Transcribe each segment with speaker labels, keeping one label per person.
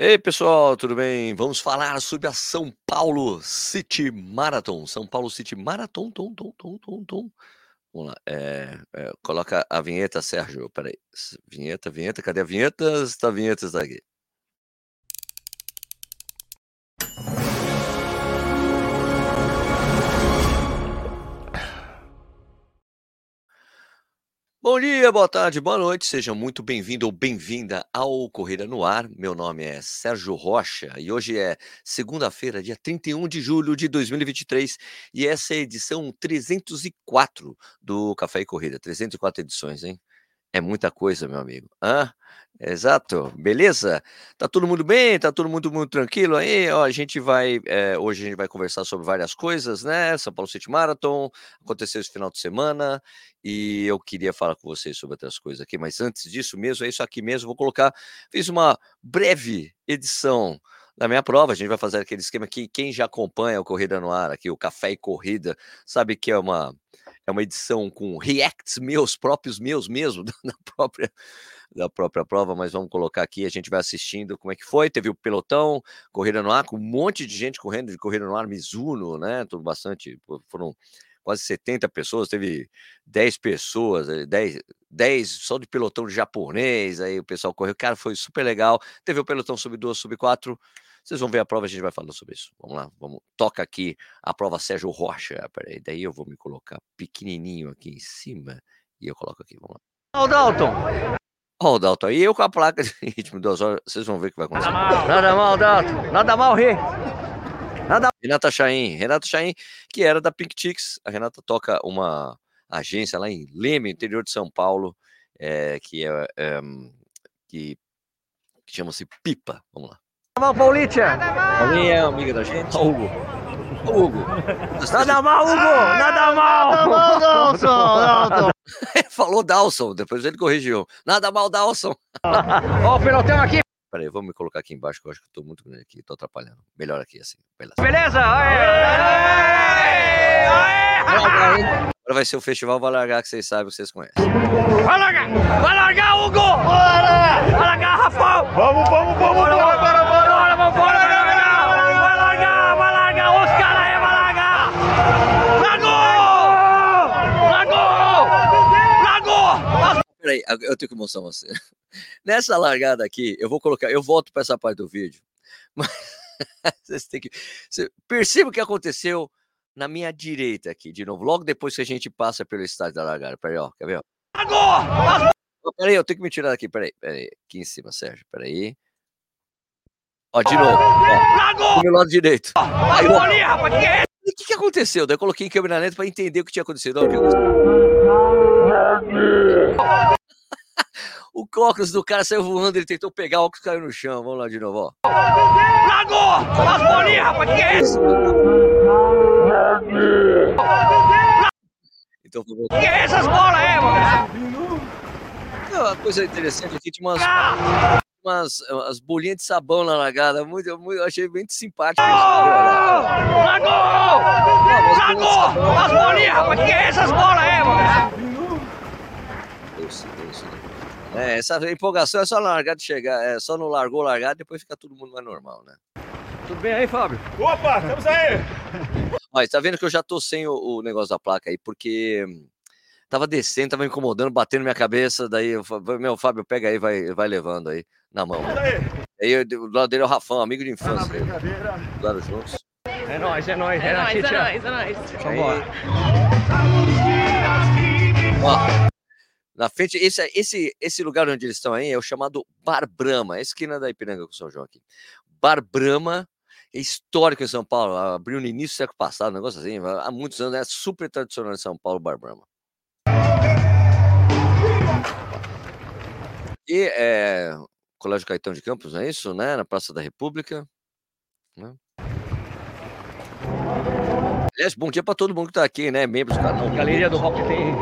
Speaker 1: Ei, pessoal, tudo bem? Vamos falar sobre a São Paulo City Marathon. São Paulo City Marathon, tom, tom, tom, tom, tom. Vamos lá. É, é, coloca a vinheta, Sérgio. Peraí. Vinheta, vinheta. Cadê a vinheta? Está a vinheta está aqui. Bom dia, boa tarde, boa noite, seja muito bem-vindo ou bem-vinda ao Corrida no Ar. Meu nome é Sérgio Rocha e hoje é segunda-feira, dia 31 de julho de 2023 e essa é a edição 304 do Café e Corrida. 304 edições, hein? É muita coisa, meu amigo. Hã? Exato, beleza? Tá todo mundo bem? Tá todo mundo muito tranquilo aí? Ó, a gente vai, é, hoje a gente vai conversar sobre várias coisas, né? São Paulo City Marathon, aconteceu esse final de semana, e eu queria falar com vocês sobre outras coisas aqui, mas antes disso mesmo, é isso aqui mesmo, vou colocar, fiz uma breve edição da minha prova, a gente vai fazer aquele esquema que quem já acompanha o Corrida no Ar aqui, o Café e Corrida, sabe que é uma é uma edição com reacts meus, próprios meus mesmo, da própria da própria prova, mas vamos colocar aqui, a gente vai assistindo como é que foi, teve o pelotão, corrida no ar, com um monte de gente correndo de corrida no ar, Mizuno, né, tudo bastante, foram quase 70 pessoas, teve 10 pessoas, 10, eh, 10 só de pelotão de japonês, aí o pessoal correu, cara, foi super legal, teve o pelotão sub 2, sub 4, vocês vão ver a prova, a gente vai falando sobre isso. Vamos lá, vamos. Toca aqui a prova Sérgio Rocha. Peraí, daí eu vou me colocar pequenininho aqui em cima e eu coloco aqui. Vamos lá.
Speaker 2: Ó o Dalton.
Speaker 1: Ó o Dalton. E eu com a placa de ritmo duas horas, vocês vão ver o que vai acontecer.
Speaker 2: Nada mal, Dalton. Nada mal, Rê.
Speaker 1: Nada... Renata Chain. Renata Chain, que era da Pink Chicks. A Renata toca uma agência lá em Leme, interior de São Paulo, é, que é, é que, que chama-se Pipa. Vamos lá.
Speaker 2: Nada mal, Paulitia.
Speaker 1: Paulinha é amiga da gente. Ó, Hugo. Ó, Hugo.
Speaker 2: Nada mal, Hugo. Nada mal.
Speaker 3: Nada mal, Dalson. Dalton.
Speaker 1: Falou Dalson, depois ele corrigiu. Nada mal, Dalson.
Speaker 2: Ó o pelotão aqui.
Speaker 1: Peraí, vamos me colocar aqui embaixo, que eu acho que eu tô muito grande aqui, tô atrapalhando. Melhor aqui, assim. Beleza.
Speaker 2: Beleza? Aê. Aê.
Speaker 1: Agora vai ser o Festival Vai Largar, que vocês sabem, que vocês conhecem.
Speaker 2: Vai largar. Vai largar, Hugo.
Speaker 3: Bora!
Speaker 2: Vai largar, Rafael.
Speaker 3: Vamos, vamos, vamos,
Speaker 1: Peraí, eu tenho que mostrar você. Nessa largada aqui, eu vou colocar, eu volto para essa parte do vídeo, mas vocês têm que. Você, perceba o que aconteceu na minha direita aqui, de novo, logo depois que a gente passa pelo estádio da largada. Peraí, ó, quer ver? Ó? Ó, Peraí, eu tenho que me tirar daqui, peraí, peraí. Aqui em cima, Sérgio, peraí. Ó, de novo, ó, do meu lado direito.
Speaker 2: Bolinhas, rapaz. Que que é
Speaker 1: aconteceu? Daí eu coloquei em câmera lenta para entender o que tinha acontecido. O óculos do cara saiu voando, ele tentou pegar, o óculos caiu no chão. Vamos lá de novo, ó.
Speaker 2: Largou. As bolinhas, rapaz. Que é isso?
Speaker 1: Então,
Speaker 2: Que é essas bolas aí, mano?
Speaker 1: Uma coisa interessante aqui, tinha umas, umas, umas bolinhas de sabão na largada. Muito, muito, eu achei muito simpático. isso.
Speaker 2: Largou. Largou. As bolinhas, rapaz. Que que é essas bolas aí, mano?
Speaker 1: Né? É, essa empolgação é só na largada de chegar, é só no largou, largada, depois fica todo mundo mais normal, né?
Speaker 2: Tudo bem aí, Fábio?
Speaker 3: Opa, estamos aí!
Speaker 1: Olha, tá vendo que eu já tô sem o, o negócio da placa aí, porque tava descendo, tava incomodando, batendo minha cabeça, daí eu falei, meu, Fábio, pega aí, vai, vai levando aí, na mão.
Speaker 3: Aí!
Speaker 1: Eu, do lado dele é o Rafão, amigo de
Speaker 3: Tá
Speaker 1: infância,
Speaker 3: brincadeira.
Speaker 1: estudaram juntos.
Speaker 2: É nóis, é nóis.
Speaker 4: É nóis, é nóis, é nóis.
Speaker 2: Vambora.
Speaker 1: Ó, na frente, esse, esse, esse lugar onde eles estão aí é o chamado Bar Brahma, é a esquina da Ipiranga com São João aqui. Bar Brahma é histórico em São Paulo, abriu no início do século passado, um negócio assim, há muitos anos, é super tradicional em São Paulo, o Bar Brahma. E é, Colégio Caetano de Campos, não é isso, né? Na Praça da República. né? Aliás, bom dia para todo mundo que tá aqui, né? Membros do canal.
Speaker 2: Galeria do Rock tem.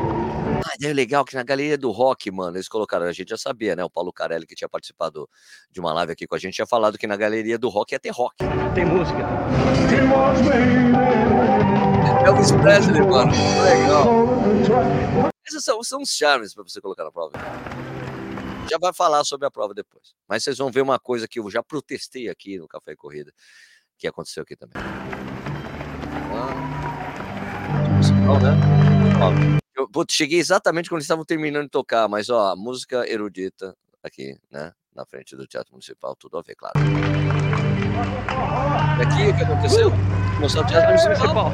Speaker 1: Ah, é legal que na galeria do rock, mano, eles colocaram, a gente já sabia, né? O Paulo Carelli, que tinha participado de uma live aqui com a gente, tinha falado que na galeria do rock ia ter rock.
Speaker 2: Tem música.
Speaker 1: Elvis Presley, mano, legal. Esses são, são os charmes pra você colocar na prova. Já vai falar sobre a prova depois. Mas vocês vão ver uma coisa que eu já protestei aqui no Café e Corrida, que aconteceu aqui também. Musical, né? Ó, eu putz, cheguei exatamente quando eles estavam terminando de tocar, mas ó, música erudita aqui, né? Na frente do Teatro Municipal, tudo a ver, claro. E aqui o que aconteceu? Começou o Teatro Municipal.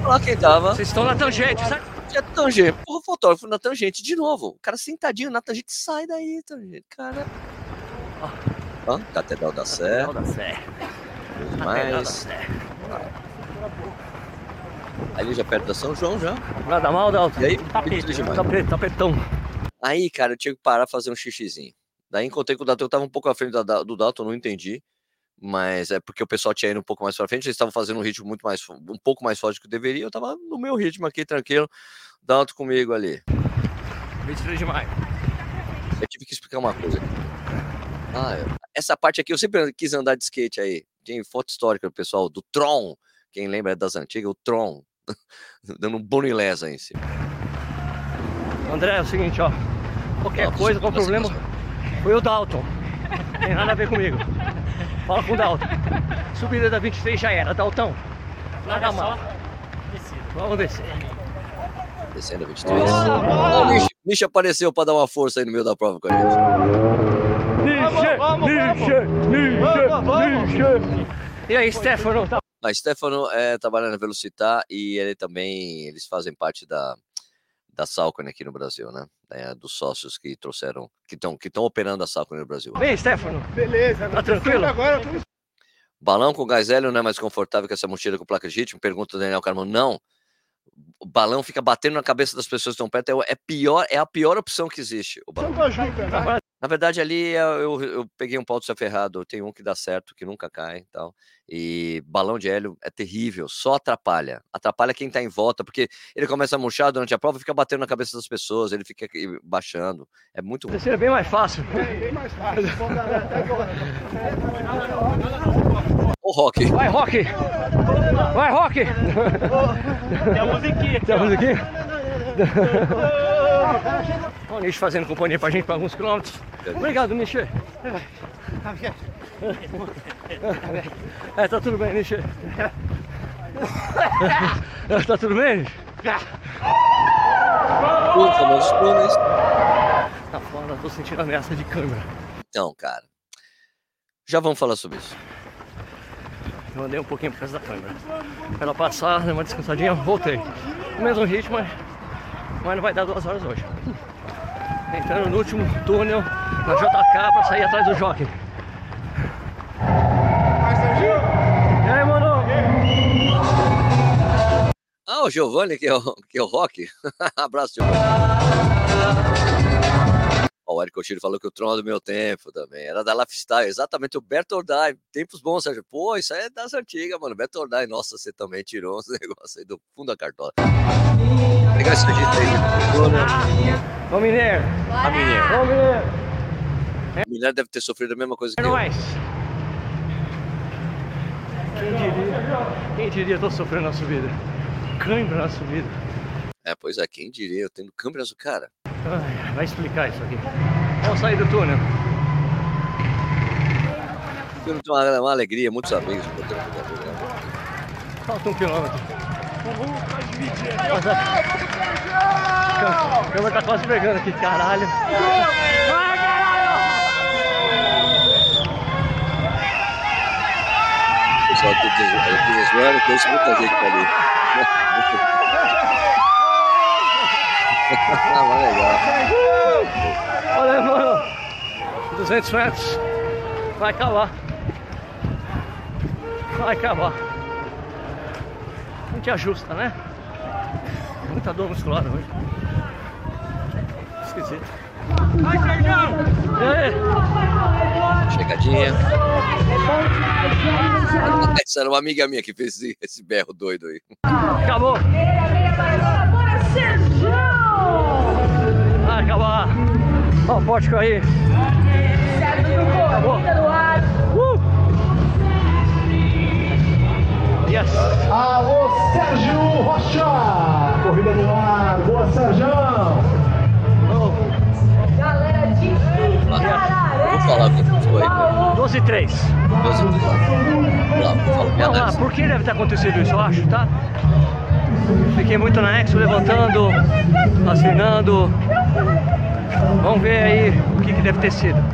Speaker 1: Olha lá quem tava.
Speaker 4: Vocês estão na tangente, sabe?
Speaker 1: Tinha tangente. Porra, o fotógrafo na tangente de novo. O cara sentadinho na tangente, sai daí, tangente. Cara. Ó, Catedral da Sé.
Speaker 4: Catedral da Sé.
Speaker 1: tudo
Speaker 4: Catedral da
Speaker 1: mais. Ali já perto da São João já.
Speaker 4: Nada mal, Dalton.
Speaker 1: E aí?
Speaker 4: Tapete,
Speaker 1: demais.
Speaker 4: tapete, tapetão.
Speaker 1: Aí, cara, eu tinha que parar fazer um xixizinho. Daí encontrei com o Dalton, eu tava um pouco à frente da- do Dalton, não entendi. Mas é porque o pessoal tinha ido um pouco mais pra frente, eles estavam fazendo um ritmo muito mais, um pouco mais forte do que deveria. Eu tava no meu ritmo aqui, tranquilo. Dalton comigo ali.
Speaker 4: 23 de maio.
Speaker 1: Eu tive que explicar uma coisa aqui. Ah, essa parte aqui eu sempre quis andar de skate aí. Tem foto histórica do pessoal do Tron. Quem lembra das antigas, o Tron. Dando um bonilés aí em cima.
Speaker 4: André, é o seguinte, ó. Qualquer
Speaker 1: Dalton,
Speaker 4: coisa, qual problema? Foi o Dalton. Tem nada a ver comigo. Fala com o Dalton. Subida da 23 já era, Dalton. Nada mal. Vamos descer.
Speaker 1: Descendo a 23. Ó, o Nish, Nish apareceu pra dar uma força aí no meio da prova com a gente.
Speaker 4: Niche,
Speaker 3: vamos,
Speaker 4: niche,
Speaker 3: Vamos, vamos.
Speaker 4: niche, niche. E aí, Stefano?
Speaker 1: A Stefano é, trabalha na Velocitar e ele também, eles fazem parte da, da Salcone aqui no Brasil, né? É, dos sócios que trouxeram, que estão que estão operando a Salcone no Brasil.
Speaker 4: bem, Stefano?
Speaker 3: Beleza,
Speaker 4: Tá tranquilo?
Speaker 3: Agora tô
Speaker 1: Balão com gás hélio não é mais confortável que essa mochila com placa de ritmo? Pergunta o Daniel Carmão. Não. O balão fica batendo na cabeça das pessoas que estão perto. É, é pior, é a pior opção que existe. O balão.
Speaker 3: Santo ajuda, né?
Speaker 1: Na verdade, ali é- eu, eu peguei um pau de ferrado. Tem um que dá certo, que nunca cai e tal. E balão de hélio é terrível, só atrapalha. Atrapalha quem tá em volta, porque ele começa a murchar durante a prova e fica batendo na cabeça das pessoas, ele fica baixando. É muito ruim.
Speaker 4: Terceira é bem mais fácil.
Speaker 3: É bem mais fácil.
Speaker 1: O Rock.
Speaker 4: Vai, Rock! Vai, Rock!
Speaker 2: Tem a musiquinha
Speaker 4: Tem a musiquinha? Olha o Nish fazendo companhia pra gente por alguns quilômetros. Obrigado, Nish. É, tá tudo bem, Nish. Tá tudo bem?
Speaker 1: O famoso túneis.
Speaker 4: Tá foda, tô sentindo ameaça de câmera.
Speaker 1: Então, cara. Já vamos falar sobre isso.
Speaker 4: Eu andei um pouquinho por causa da câmera. Pra ela passar, dei uma descansadinha, voltei. No mesmo ritmo, mas, mas não vai dar duas horas hoje. Entrando no último túnel na JK pra sair atrás do jockey. E aí, mano?
Speaker 1: Ah, o Giovanni, que é o, que é o Rock. Abraço, Giovanni. O Eric Oshiro falou que o Tron é do meu tempo também. Era da Lifestyle, exatamente o Bertordai. Tempos bons, Sérgio. Pô, isso aí é das antigas, mano. Bertordai, nossa, você também tirou uns negócios aí do fundo da cartola. Legal esse jeito aí.
Speaker 4: Ô, Mineiro!
Speaker 1: A menina.
Speaker 4: Ô, Mineiro!
Speaker 1: A menina deve ter sofrido a mesma coisa que eu.
Speaker 4: nóis! Quem diria? Quem diria, tô sofrendo na subida. Câimbra na subida.
Speaker 1: É, pois é, quem diria? Eu tendo câmeras do cara.
Speaker 4: Ai, vai explicar isso aqui. Vamos sair do túnel.
Speaker 1: Eu uma, uma alegria, muitos amigos. que eu tenho com o programa.
Speaker 4: Falta um quilômetro. A câmera tá quase pegando aqui, caralho.
Speaker 1: O pessoal tá des- eu tô zoando, conheço muita gente por ali. ah, mas legal.
Speaker 4: Olha, mano. 200 metros. Vai acabar. Vai acabar. A gente ajusta, né? Muita dor muscular hoje. Esquisito.
Speaker 2: Vai,
Speaker 4: aí?
Speaker 1: Chegadinha. Essa era uma amiga minha que fez esse, esse berro doido aí.
Speaker 4: Acabou. Vai acabar. Ó o aí. Acabou. Yes.
Speaker 5: Alô, Sérgio Rocha! Corrida no ar, boa Sérgio!
Speaker 4: Oh.
Speaker 6: Galera de
Speaker 1: tempo aí?
Speaker 4: 12 e 3.
Speaker 1: 12 e 3. Vamos lá, fala minha
Speaker 4: Vamos lá,
Speaker 1: análise.
Speaker 4: por que deve ter acontecido isso, eu acho, tá? Fiquei muito na Expo, levantando, assinando. Vamos ver aí o que, que deve ter sido.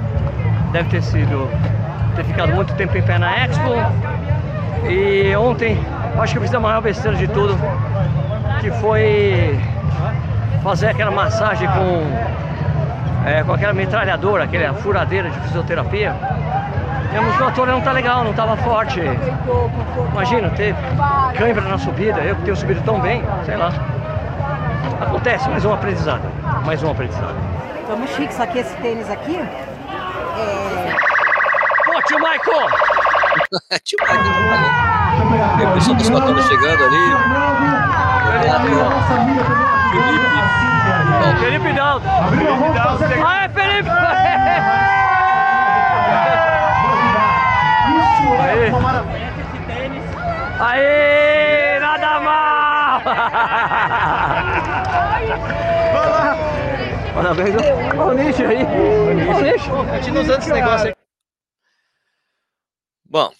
Speaker 4: Deve ter sido ter ficado muito tempo em pé na Expo. E ontem, acho que eu fiz a maior besteira de tudo, que foi fazer aquela massagem com, é, com aquela metralhadora, aquela furadeira de fisioterapia. E a musculatura não tá legal, não tava forte. Imagina, ter cãibra na subida, eu que tenho subido tão bem, sei lá. Acontece, mais um aprendizado. Mais um aprendizado.
Speaker 6: Tô muito chique, só que esse tênis aqui é.
Speaker 4: Pô, tio Michael!
Speaker 1: Tio Michael tá ali. Tem o pessoal dos batutas chegando ali. Felipe.
Speaker 4: Felipe Dalto! Aê, Felipe! Aê! Nada mal! Parabéns, olha o nicho aí! Olha o nicho!
Speaker 3: Continua usando esse negócio aí.
Speaker 1: Bom,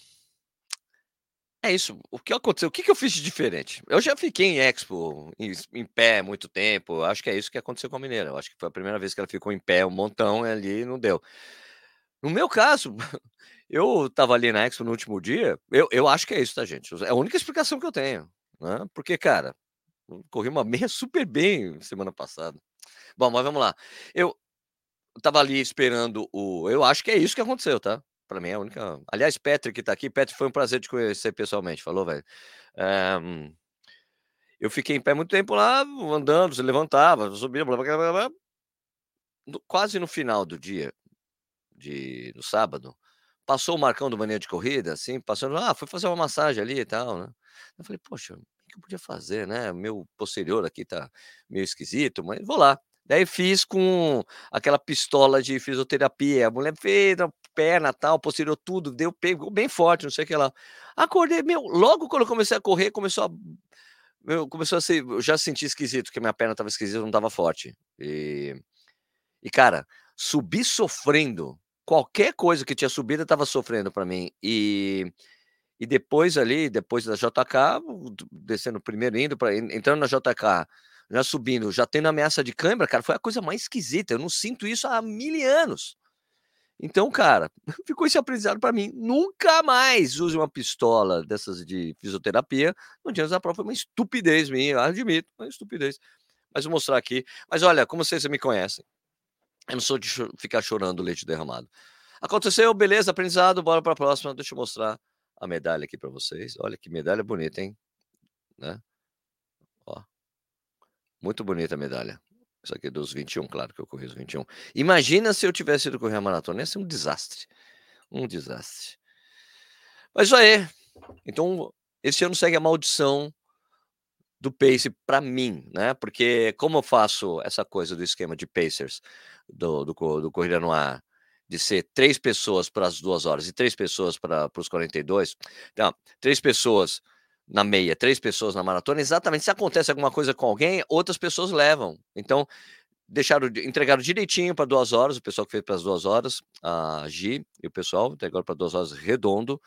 Speaker 1: é isso. O que aconteceu? O que, que eu fiz de diferente? Eu já fiquei em Expo, em, em pé muito tempo. Acho que é isso que aconteceu com a Mineira. Eu acho que foi a primeira vez que ela ficou em pé um montão e ali não deu. No meu caso, eu tava ali na Expo no último dia. Eu, eu acho que é isso, tá, gente? É a única explicação que eu tenho. Né? Porque, cara, eu corri uma meia super bem semana passada. Bom, mas vamos lá. Eu tava ali esperando o. Eu acho que é isso que aconteceu, tá? Pra mim é a única. Aliás, Petri que tá aqui. Petri, foi um prazer te conhecer pessoalmente. Falou, velho. Eh, eu fiquei em pé muito tempo lá, andando, se levantava, subia, blá, blá, blá, blá. No- quase no final do dia, de, no sábado, passou o Marcão do Mania de Corrida, assim, passando, ah, foi fazer uma massagem ali e tal, né? Eu falei, poxa, o que eu podia fazer, né? Meu posterior aqui tá meio esquisito, mas vou lá. Daí fiz com aquela pistola de fisioterapia. A mulher fez perna, tal, posterior, tudo, deu pegou bem forte, não sei o que lá. Acordei, meu, logo quando eu comecei a correr, começou a. Meu, começou a ser. Eu já senti esquisito, porque minha perna tava esquisita, não tava forte. E, e cara, subir sofrendo. Qualquer coisa que tinha subido, tava sofrendo para mim. E, e depois ali, depois da JK, descendo primeiro, indo para entrando na JK, já subindo, já tendo ameaça de câimbra, cara, foi a coisa mais esquisita. Eu não sinto isso há mil anos. Então, cara, ficou esse aprendizado para mim. Nunca mais use uma pistola dessas de fisioterapia no dia da prova. Foi uma estupidez minha, admito, uma estupidez. Mas vou mostrar aqui. Mas olha, como vocês me conhecem, eu não sou de ficar chorando leite derramado. Aconteceu, beleza, aprendizado, bora para a próxima. Deixa eu mostrar a medalha aqui para vocês. Olha que medalha bonita, hein? Né? Ó. Muito bonita a medalha. Isso aqui é dos 21, claro que eu corri os 21. Imagina se eu tivesse ido correr a maratona, ia ser um desastre. Um desastre. Mas isso aí. Então, esse ano segue a maldição do pace para mim, né? Porque como eu faço essa coisa do esquema de pacers do, do, do Corrida no Ar, de ser três pessoas para as duas horas e três pessoas para os 42, então, três pessoas na meia, três pessoas na maratona, exatamente. Se acontece alguma coisa com alguém, outras pessoas levam. Então, deixaram, de- entregaram direitinho para duas horas, o pessoal que fez para as duas horas, a Gi e o pessoal, entregaram para duas horas redondo.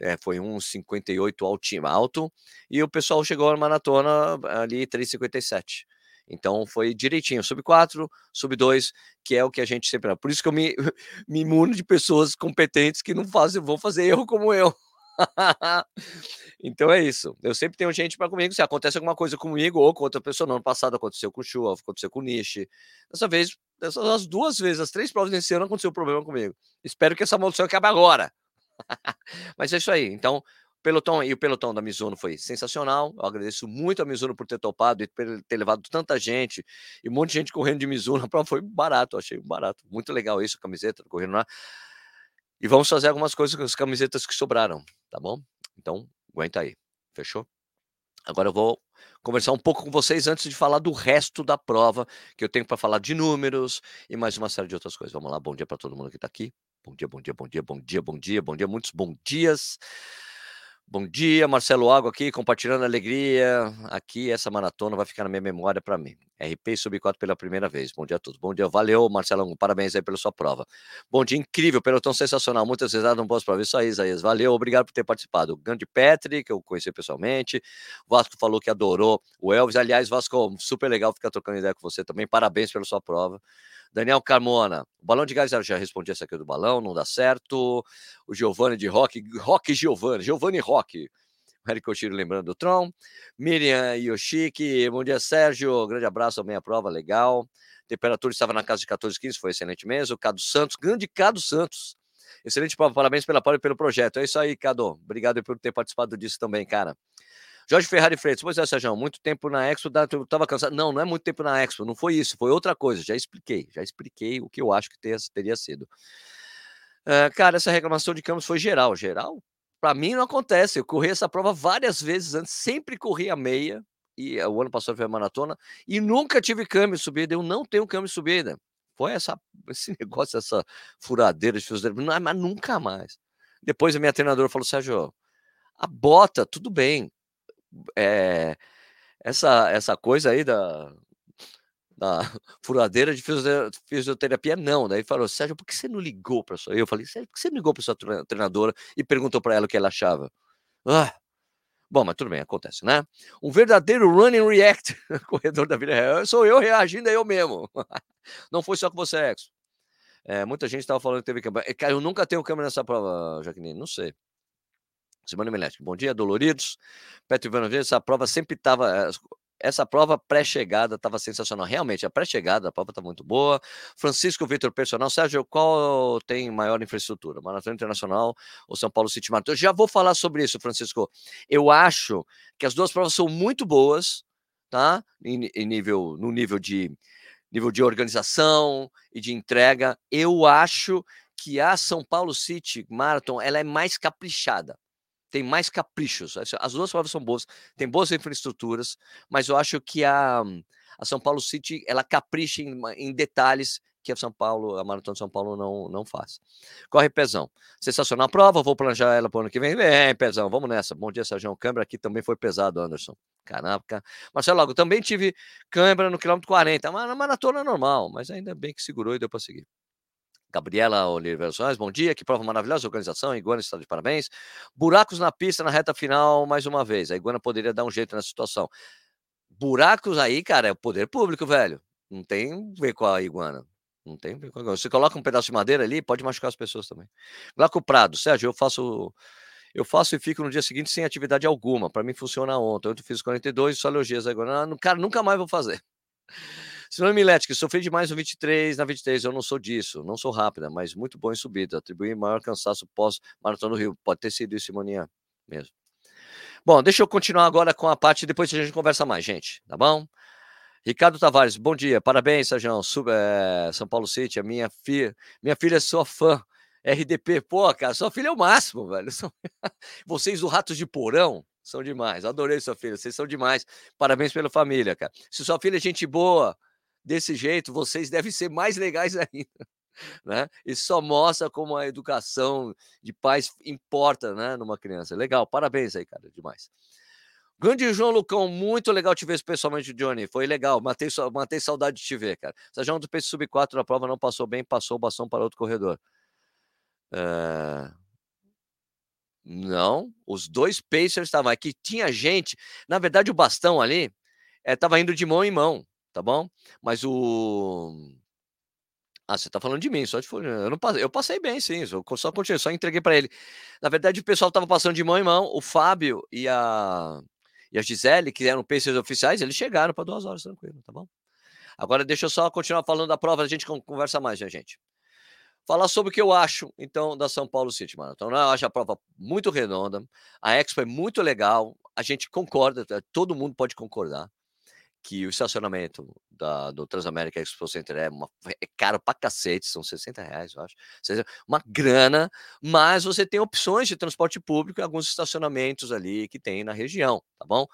Speaker 1: é, foi um 58 altinho, alto, e o pessoal chegou na maratona ali 3,57. Então foi direitinho, sub 4, sub 2, que é o que a gente sempre. Por isso que eu me, me imuno de pessoas competentes que não fazem, vão fazer erro como eu. então é isso. Eu sempre tenho gente para comigo. Se acontece alguma coisa comigo ou com outra pessoa, no ano passado aconteceu com o Chu, aconteceu com o Nishi. Dessa vez, dessas as duas vezes, as três provas desse ano aconteceu problema comigo. Espero que essa maldição acabe agora. Mas é isso aí. Então, pelotão e o pelotão da Mizuno foi sensacional. Eu agradeço muito a Mizuno por ter topado e por ter levado tanta gente e um monte de gente correndo de Mizuno. A prova foi barato, achei barato. Muito legal isso, a camiseta do correndo lá. E vamos fazer algumas coisas com as camisetas que sobraram, tá bom? Então, aguenta aí. Fechou? Agora eu vou conversar um pouco com vocês antes de falar do resto da prova, que eu tenho para falar de números e mais uma série de outras coisas. Vamos lá, bom dia para todo mundo que está aqui. Bom dia, bom dia, bom dia, bom dia, bom dia, bom dia, muitos bom dias. Bom dia, Marcelo Água aqui, compartilhando alegria. Aqui, essa maratona vai ficar na minha memória para mim. RP Sub 4 pela primeira vez. Bom dia a todos. Bom dia, valeu, Marcelo. Parabéns aí pela sua prova. Bom dia, incrível, pelotão sensacional. Muitas vezes não posso provar isso aí, Isaías. Valeu, obrigado por ter participado. O grande Petri, que eu conheci pessoalmente. O Vasco falou que adorou o Elvis. Aliás, Vasco, super legal ficar trocando ideia com você também. Parabéns pela sua prova. Daniel Carmona, o balão de gás, já respondi essa aqui do balão, não dá certo. O Giovanni de Rock, Rock Giovanni, Giovanni Rock. Eric Oshiro lembrando do Tron. Miriam Yoshiki, bom dia, Sérgio. Grande abraço também a prova, legal. Temperatura estava na casa de 14, 15, foi excelente mesmo. Cado Santos, grande Cado Santos. Excelente prova, parabéns pela prova e pelo projeto. É isso aí, Cado. Obrigado por ter participado disso também, cara. Jorge Ferrari Freitas, pois é, Sérgio, muito tempo na Expo, eu tava cansado. Não, não é muito tempo na Expo, não foi isso, foi outra coisa. Já expliquei, já expliquei o que eu acho que teria sido. Uh, cara, essa reclamação de câmeras foi geral. Geral, para mim não acontece. Eu corri essa prova várias vezes antes, sempre corri a meia, e uh, o ano passado foi a maratona, e nunca tive câmbio subida. Eu não tenho câmbio subida. Foi essa, esse negócio, essa furadeira de fios, não, mas nunca mais. Depois a minha treinadora falou: Sérgio, a bota, tudo bem, é, essa, essa coisa aí da, da furadeira de fisioterapia, não. Daí falou, Sérgio, por que você não ligou para sua? Eu falei, Sérgio, por que você não ligou para sua treinadora e perguntou para ela o que ela achava? Ah, bom, mas tudo bem, acontece, né? Um verdadeiro running react, corredor da vida real, sou eu reagindo eu mesmo. não foi só com você, Exo. É, muita gente estava falando que teve câmera. Eu nunca tenho câmera nessa prova, Jaqueline, não sei. Simone Melete, bom dia, doloridos. Petro Ivanovic, essa prova sempre estava. Eh, essa prova pré-chegada estava sensacional. Realmente, a pré-chegada, a prova está muito boa. Francisco Vitor Personal. Sérgio, qual tem maior infraestrutura? Maratona Internacional ou São Paulo City Marathon? Eu já vou falar sobre isso, Francisco. Eu acho que as duas provas são muito boas, tá? Em, em nível, no nível de, nível de organização e de entrega. Eu acho que a São Paulo City Marathon ela é mais caprichada tem mais caprichos. As duas provas são boas, tem boas infraestruturas, mas eu acho que a, a São Paulo City ela capricha em, em detalhes que a São Paulo, a Maratona de São Paulo não, não faz. Corre Pezão. Sensacional a prova, vou planejar ela para o ano que vem. Vem, Pezão, vamos nessa. Bom dia, Sérgio. Câmara aqui também foi pesado, Anderson. Caraca. Marcelo Lago, também tive câmera no quilômetro 40, mas na maratona normal, mas ainda bem que segurou e deu para seguir. Gabriela Oliveira Soares, bom dia, que prova maravilhosa, organização, Iguana está de parabéns. Buracos na pista na reta final, mais uma vez. A Iguana poderia dar um jeito nessa situação. Buracos aí, cara, é o poder público, velho. Não tem a ver com a Iguana. Não tem ver com a Iguana. Você coloca um pedaço de madeira ali, pode machucar as pessoas também. Glaco Prado, Sérgio, eu faço eu faço e fico no dia seguinte sem atividade alguma. Para mim funciona ontem. Eu fiz 42, só elogias agora. Cara, nunca mais vou fazer. Simone Milete, que sofri demais no 23, na 23, eu não sou disso, não sou rápida, mas muito bom em subida, atribuí maior cansaço pós-maratona do Rio. Pode ter sido isso, Simoninha, mesmo. Bom, deixa eu continuar agora com a parte, depois a gente conversa mais, gente, tá bom? Ricardo Tavares, bom dia, parabéns, Sérgio, é, São Paulo City, a minha filha, minha filha é sua fã, RDP, pô, cara, sua filha é o máximo, velho. Vocês do Ratos de Porão são demais, adorei sua filha, vocês são demais, parabéns pela família, cara. Se sua filha é gente boa, desse jeito, vocês devem ser mais legais ainda. Né? Isso só mostra como a educação de pais importa né, numa criança. Legal, parabéns aí, cara, demais. Grande João Lucão, muito legal te ver pessoalmente, Johnny. Foi legal, matei, matei saudade de te ver, cara. Sajão do Pace Sub 4 na prova não passou bem, passou o bastão para outro corredor. É... Não, os dois Pacers estavam aqui. Tinha gente, na verdade, o bastão ali estava eh, é, indo de mão em mão tá bom? Mas o. Ah, você tá falando de mim, só de eu não passei, eu passei bem, sim, só, só continuei, só entreguei para ele. Na verdade, o pessoal tava passando de mão em mão, o Fábio e a e a Gisele, que eram PCs oficiais, eles chegaram para duas horas, tranquilo, tá bom? Agora deixa eu só continuar falando da prova, a gente conversa mais, né, gente? Falar sobre o que eu acho, então, da São Paulo City Marathon. Eu acho a prova muito redonda, a Expo é muito legal, a gente concorda, todo mundo pode concordar que o estacionamento da, do Transamérica Expo Center é, uma, é caro pra cacete, são 60 reais, eu acho. Uma grana, mas você tem opções de transporte público em alguns estacionamentos ali que tem na região, tá bom?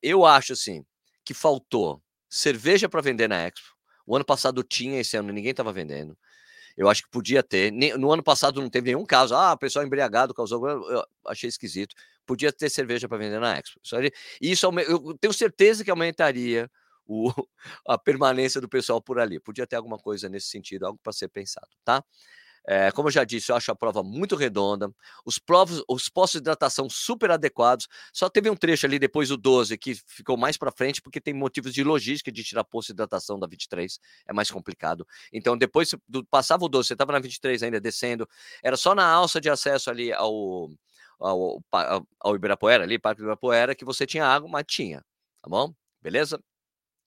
Speaker 1: Eu acho assim que faltou cerveja para vender na Expo. O ano passado tinha, esse ano ninguém estava vendendo. Eu acho que podia ter. No ano passado não teve nenhum caso. Ah, pessoal embriagado causou. Eu achei esquisito podia ter cerveja para vender na Expo. Isso, eu tenho certeza que aumentaria o, a permanência do pessoal por ali. Podia ter alguma coisa nesse sentido, algo para ser pensado, tá? É, como eu já disse, eu acho a prova muito redonda. Os, provos, os postos de hidratação super adequados. Só teve um trecho ali depois do 12 que ficou mais para frente, porque tem motivos de logística de tirar posto de hidratação da 23. É mais complicado. Então, depois do, passava o 12, você estava na 23 ainda descendo. Era só na alça de acesso ali ao, ao, ao, Ibirapuera, ali, Parque do Ibirapuera, que você tinha água, mas tinha. Tá bom? Beleza?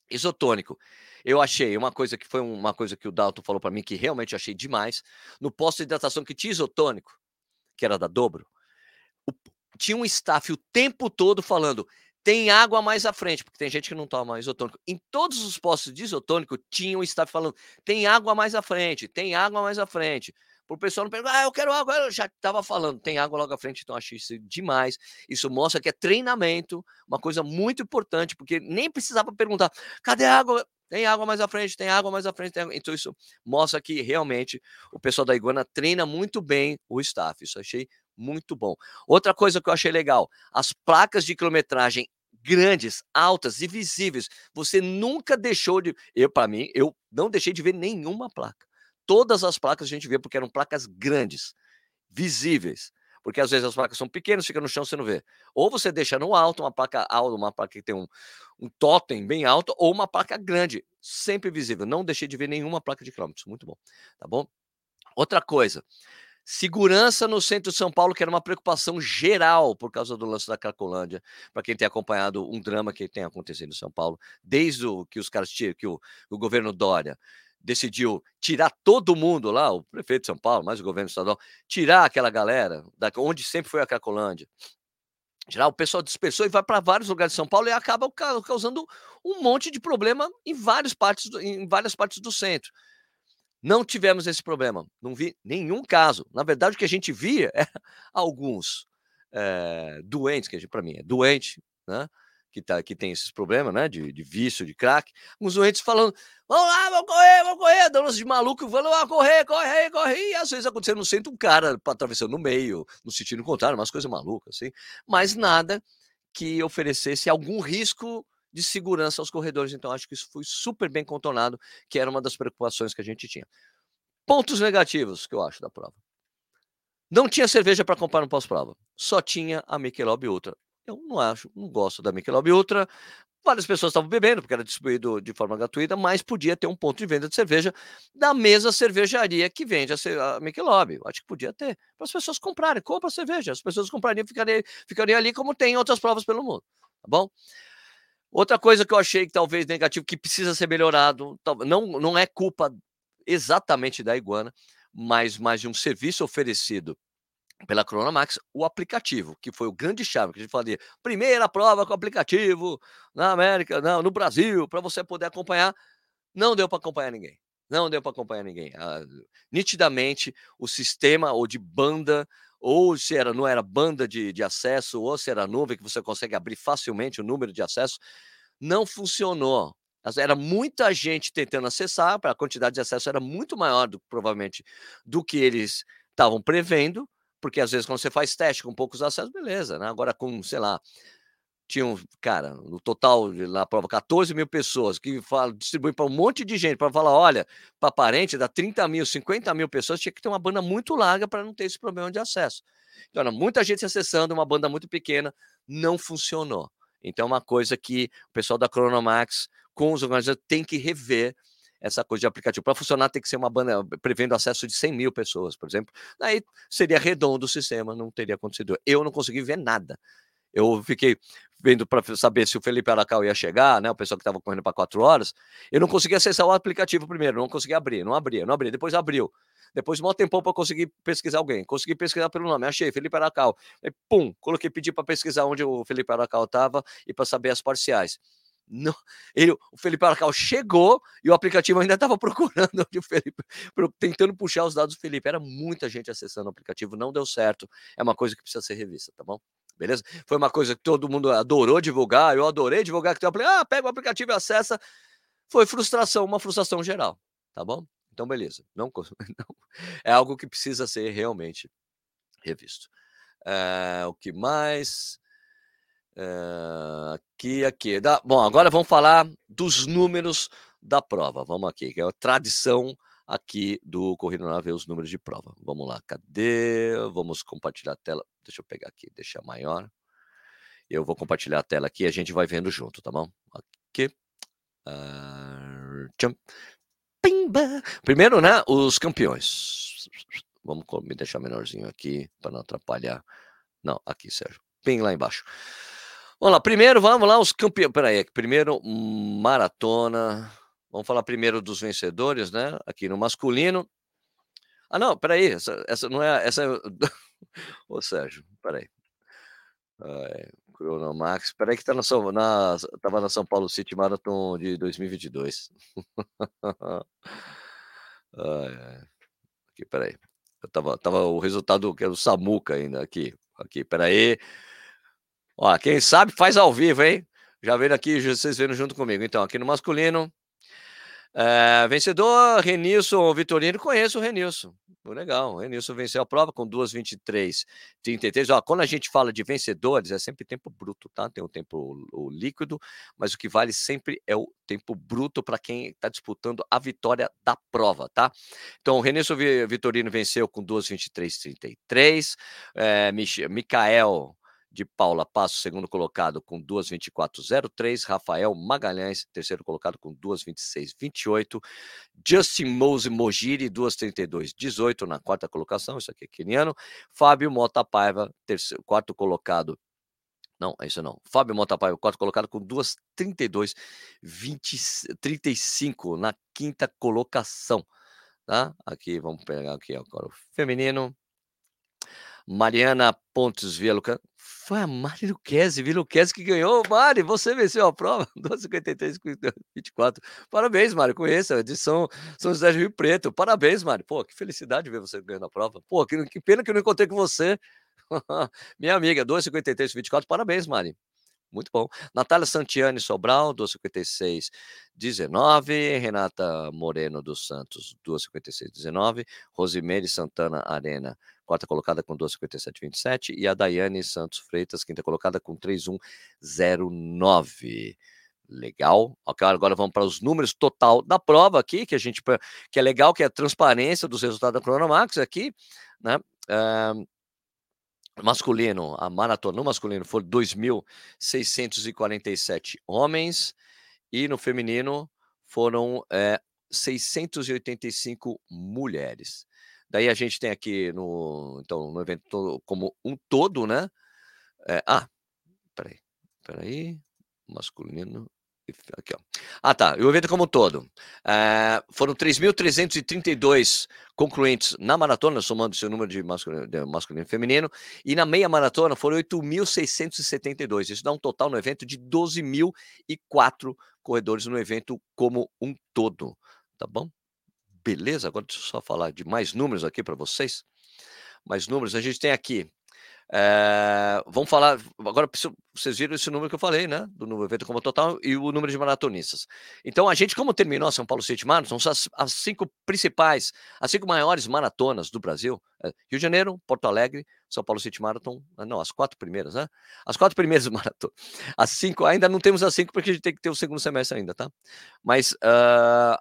Speaker 1: Isotônico. Eu achei uma coisa que foi uma coisa que o Dalton falou para mim que realmente achei demais. No posto de hidratação que tinha isotônico, que era da Dobro, o, tinha um staff o tempo todo falando: tem água mais à frente, porque tem gente que não toma isotônico. Em todos os postos de isotônico tinha um staff falando: tem água mais à frente, tem água mais à frente. Para o pessoal não perguntar, ah, eu quero água, eu já estava falando, tem água logo à frente, então achei isso demais. Isso mostra que é treinamento, uma coisa muito importante, porque nem precisava perguntar, cadê a água? Tem água mais à frente, tem água mais à frente. Então, isso mostra que realmente o pessoal da Iguana treina muito bem o staff. Isso achei muito bom. Outra coisa que eu achei legal: as placas de quilometragem grandes, altas e visíveis. Você nunca deixou de. Eu, para mim, eu não deixei de ver nenhuma placa. Todas as placas a gente vê porque eram placas grandes, visíveis porque às vezes as placas são pequenas, fica no chão, você não vê. Ou você deixa no alto, uma placa alta, uma placa que tem um, um totem bem alto, ou uma placa grande, sempre visível. Não deixei de ver nenhuma placa de quilômetros. Muito bom. Tá bom? Outra coisa. Segurança no centro de São Paulo, que era uma preocupação geral por causa do lance da Cracolândia, para quem tem acompanhado um drama que tem acontecido em São Paulo, desde o, que os caras que o, o governo Dória decidiu tirar todo mundo lá, o prefeito de São Paulo, mais o governo estadual, tirar aquela galera, da, onde sempre foi a Cracolândia, tirar o pessoal dispersou e vai para vários lugares de São Paulo e acaba causando um monte de problema em várias partes do, em várias partes do centro. Não tivemos esse problema, não vi nenhum caso. Na verdade, o que a gente via é alguns é, doentes, que para mim é doente, né? Que, tá, que tem esses problemas, né? De, de vício, de crack. Uns doentes falando: vamos lá, vamos correr, vamos correr. Dando de maluco, falando: ah, correr, correr, correr. E às vezes acontecendo no centro um cara atravessando no meio, no sentido contrário, umas coisas malucas, assim. Mas nada que oferecesse algum risco de segurança aos corredores. Então, acho que isso foi super bem contornado, que era uma das preocupações que a gente tinha. Pontos negativos que eu acho da prova. Não tinha cerveja para comprar no pós-prova. Só tinha a Michelob Ultra. Eu não acho, não gosto da Michelob Ultra. Várias pessoas estavam bebendo, porque era distribuído de forma gratuita, mas podia ter um ponto de venda de cerveja da mesma cervejaria que vende a, a Michelob. Eu acho que podia ter, para as pessoas comprarem. Compra cerveja, as pessoas comprariam ficariam, ficariam ali como tem em outras provas pelo mundo. Tá bom? Outra coisa que eu achei que talvez negativo, que precisa ser melhorado, não, não é culpa exatamente da Iguana, mas mais de um serviço oferecido pela Max o aplicativo, que foi o grande chave que a gente fazia. Primeira prova com aplicativo na América, não, no Brasil, para você poder acompanhar. Não deu para acompanhar ninguém. Não deu para acompanhar ninguém. Ah, nitidamente, o sistema ou de banda, ou se era, não era banda de, de acesso, ou se era nuvem, que você consegue abrir facilmente o número de acesso, não funcionou. Era muita gente tentando acessar, a quantidade de acesso era muito maior, do, provavelmente, do que eles estavam prevendo porque às vezes quando você faz teste com poucos acessos, beleza, né? Agora com, sei lá, tinham, cara, no total na prova, 14 mil pessoas que falam, distribuem para um monte de gente para falar: olha, para parente dá 30 mil, 50 mil pessoas, tinha que ter uma banda muito larga para não ter esse problema de acesso. Então, era muita gente acessando, uma banda muito pequena, não funcionou. Então, é uma coisa que o pessoal da Chronomax, com os organizadores, tem que rever essa coisa de aplicativo. Para funcionar, tem que ser uma banda prevendo acesso de 100 mil pessoas, por exemplo. Aí seria redondo o sistema, não teria acontecido. Eu não consegui ver nada. Eu fiquei vendo para saber se o Felipe Aracal ia chegar, né? O pessoal que estava correndo para quatro horas. Eu não consegui acessar o aplicativo primeiro, não consegui abrir, não abria, não abria. Depois abriu. Depois, um tempo para conseguir pesquisar alguém. Consegui pesquisar pelo nome, achei, Felipe Aracal. Aí, pum, coloquei, pedi para pesquisar onde o Felipe Aracal estava e para saber as parciais. Não, ele, o Felipe Aracal chegou e o aplicativo ainda estava procurando o Felipe, tentando puxar os dados do Felipe. Era muita gente acessando o aplicativo, não deu certo. É uma coisa que precisa ser revista, tá bom? Beleza? Foi uma coisa que todo mundo adorou divulgar, eu adorei divulgar que tem um ah, pega o aplicativo e acessa. Foi frustração, uma frustração geral, tá bom? Então, beleza. Não, não é algo que precisa ser realmente revisto. Eh, o que mais? Eh, aqui, aqui. Dá- Bom, agora vamos falar dos números da prova. Vamos aqui, que é a tradição aqui do Corrida na ver os números de prova. Vamos lá, cadê? Vamos compartilhar a tela. Deixa eu pegar aqui, deixar maior. Eu vou compartilhar a tela aqui e a gente vai vendo junto, tá bom? Aqui. Tcham. Pimba! Primeiro, né, os campeões. Vamos me deixar menorzinho aqui para não atrapalhar. Não, aqui, Sérgio. Bem lá embaixo. Vamos lá, primeiro, vamos lá, os campeões. Peraí, primeiro, maratona. Vamos falar primeiro dos vencedores, né? Aqui no masculino. Ah, não, peraí, essa, essa não é. Essa é... Ô, Sérgio, peraí. Ai, Cronomax, peraí que tá na, São- na, tava na São Paulo City Marathon de 2022. Ai, ai. Aqui, peraí. Eu tava, tava o resultado que era o Samuca ainda aqui. Aqui, peraí. Ó, quem sabe faz ao vivo, hein? Já vendo aqui, vocês vendo junto comigo. Então, aqui no masculino, eh, vencedor, Renilson Vitorino. Conheço o Renilson. Legal, o Renilson venceu a prova com 2,23, 33. Ó, quando a gente fala de vencedores, é sempre tempo bruto, tá? Tem o tempo o líquido, mas o que vale sempre é o tempo bruto para quem está disputando a vitória da prova, tá? Então, o Renilson Vi- Vitorino venceu com 2,23, 33. Eh, Mich- Micael de Paula Passo, segundo colocado, com 2,24,03. Rafael Magalhães, terceiro colocado, com 2,26,28. Justin Mose Mogiri, 2,32,18 na quarta colocação. Isso aqui é queniano. Fábio Mota Paiva, terceiro, quarto colocado. Não, é isso não. Fábio Mota Paiva, quarto colocado, com 2,32, 35 na quinta colocação. Tá? Aqui, vamos pegar aqui agora o feminino. Mariana Pontes Vieluca. Foi a Mari Luquezzi, Viluquezzi que ganhou. Mari, você venceu a prova. 2,53, 24. Parabéns, Mari, a edição São José do Rio Preto. Parabéns, Mari. Pô, que felicidade ver você ganhando a prova. Pô, que, que pena que eu não encontrei com você. Minha amiga, 2,53, 24. Parabéns, Mari. Muito bom. Natália Santiane Sobral, 2,56, 19. Renata Moreno dos Santos, 2,56, 19. Rosimeire Santana Arena, quarta colocada com 2,57, 27. E a Daiane Santos Freitas, quinta colocada com 3,109. Legal. Ok, agora vamos para os números total da prova aqui, que a gente que é legal, que é a transparência dos resultados da Cronomax aqui, né? Ah, masculino, a maratona no masculino foram 2.647 homens e no feminino foram é, 685 mulheres. Daí a gente tem aqui no, então, no evento todo, como um todo, né? É, ah, peraí, peraí, masculino, aqui ó. Ah tá, e o evento como um todo. É, foram 3.332 concluintes na maratona, somando seu número de masculino, de masculino e feminino, e na meia maratona foram 8.672. Isso dá um total no evento de 12.004 corredores no evento como um todo, tá bom? Beleza? Agora deixa eu só falar de mais números aqui para vocês. Mais números, a gente tem aqui. É, vamos falar. Agora vocês viram esse número que eu falei, né? Do evento como total e o número de maratonistas. Então, a gente, como terminou São Paulo City Marathon, são as, as cinco principais, as cinco maiores maratonas do Brasil: é, Rio de Janeiro, Porto Alegre, São Paulo City Marathon. Não, as quatro primeiras, né? As quatro primeiras maratonas. As cinco, ainda não temos as cinco porque a gente tem que ter o segundo semestre ainda, tá? Mas uh,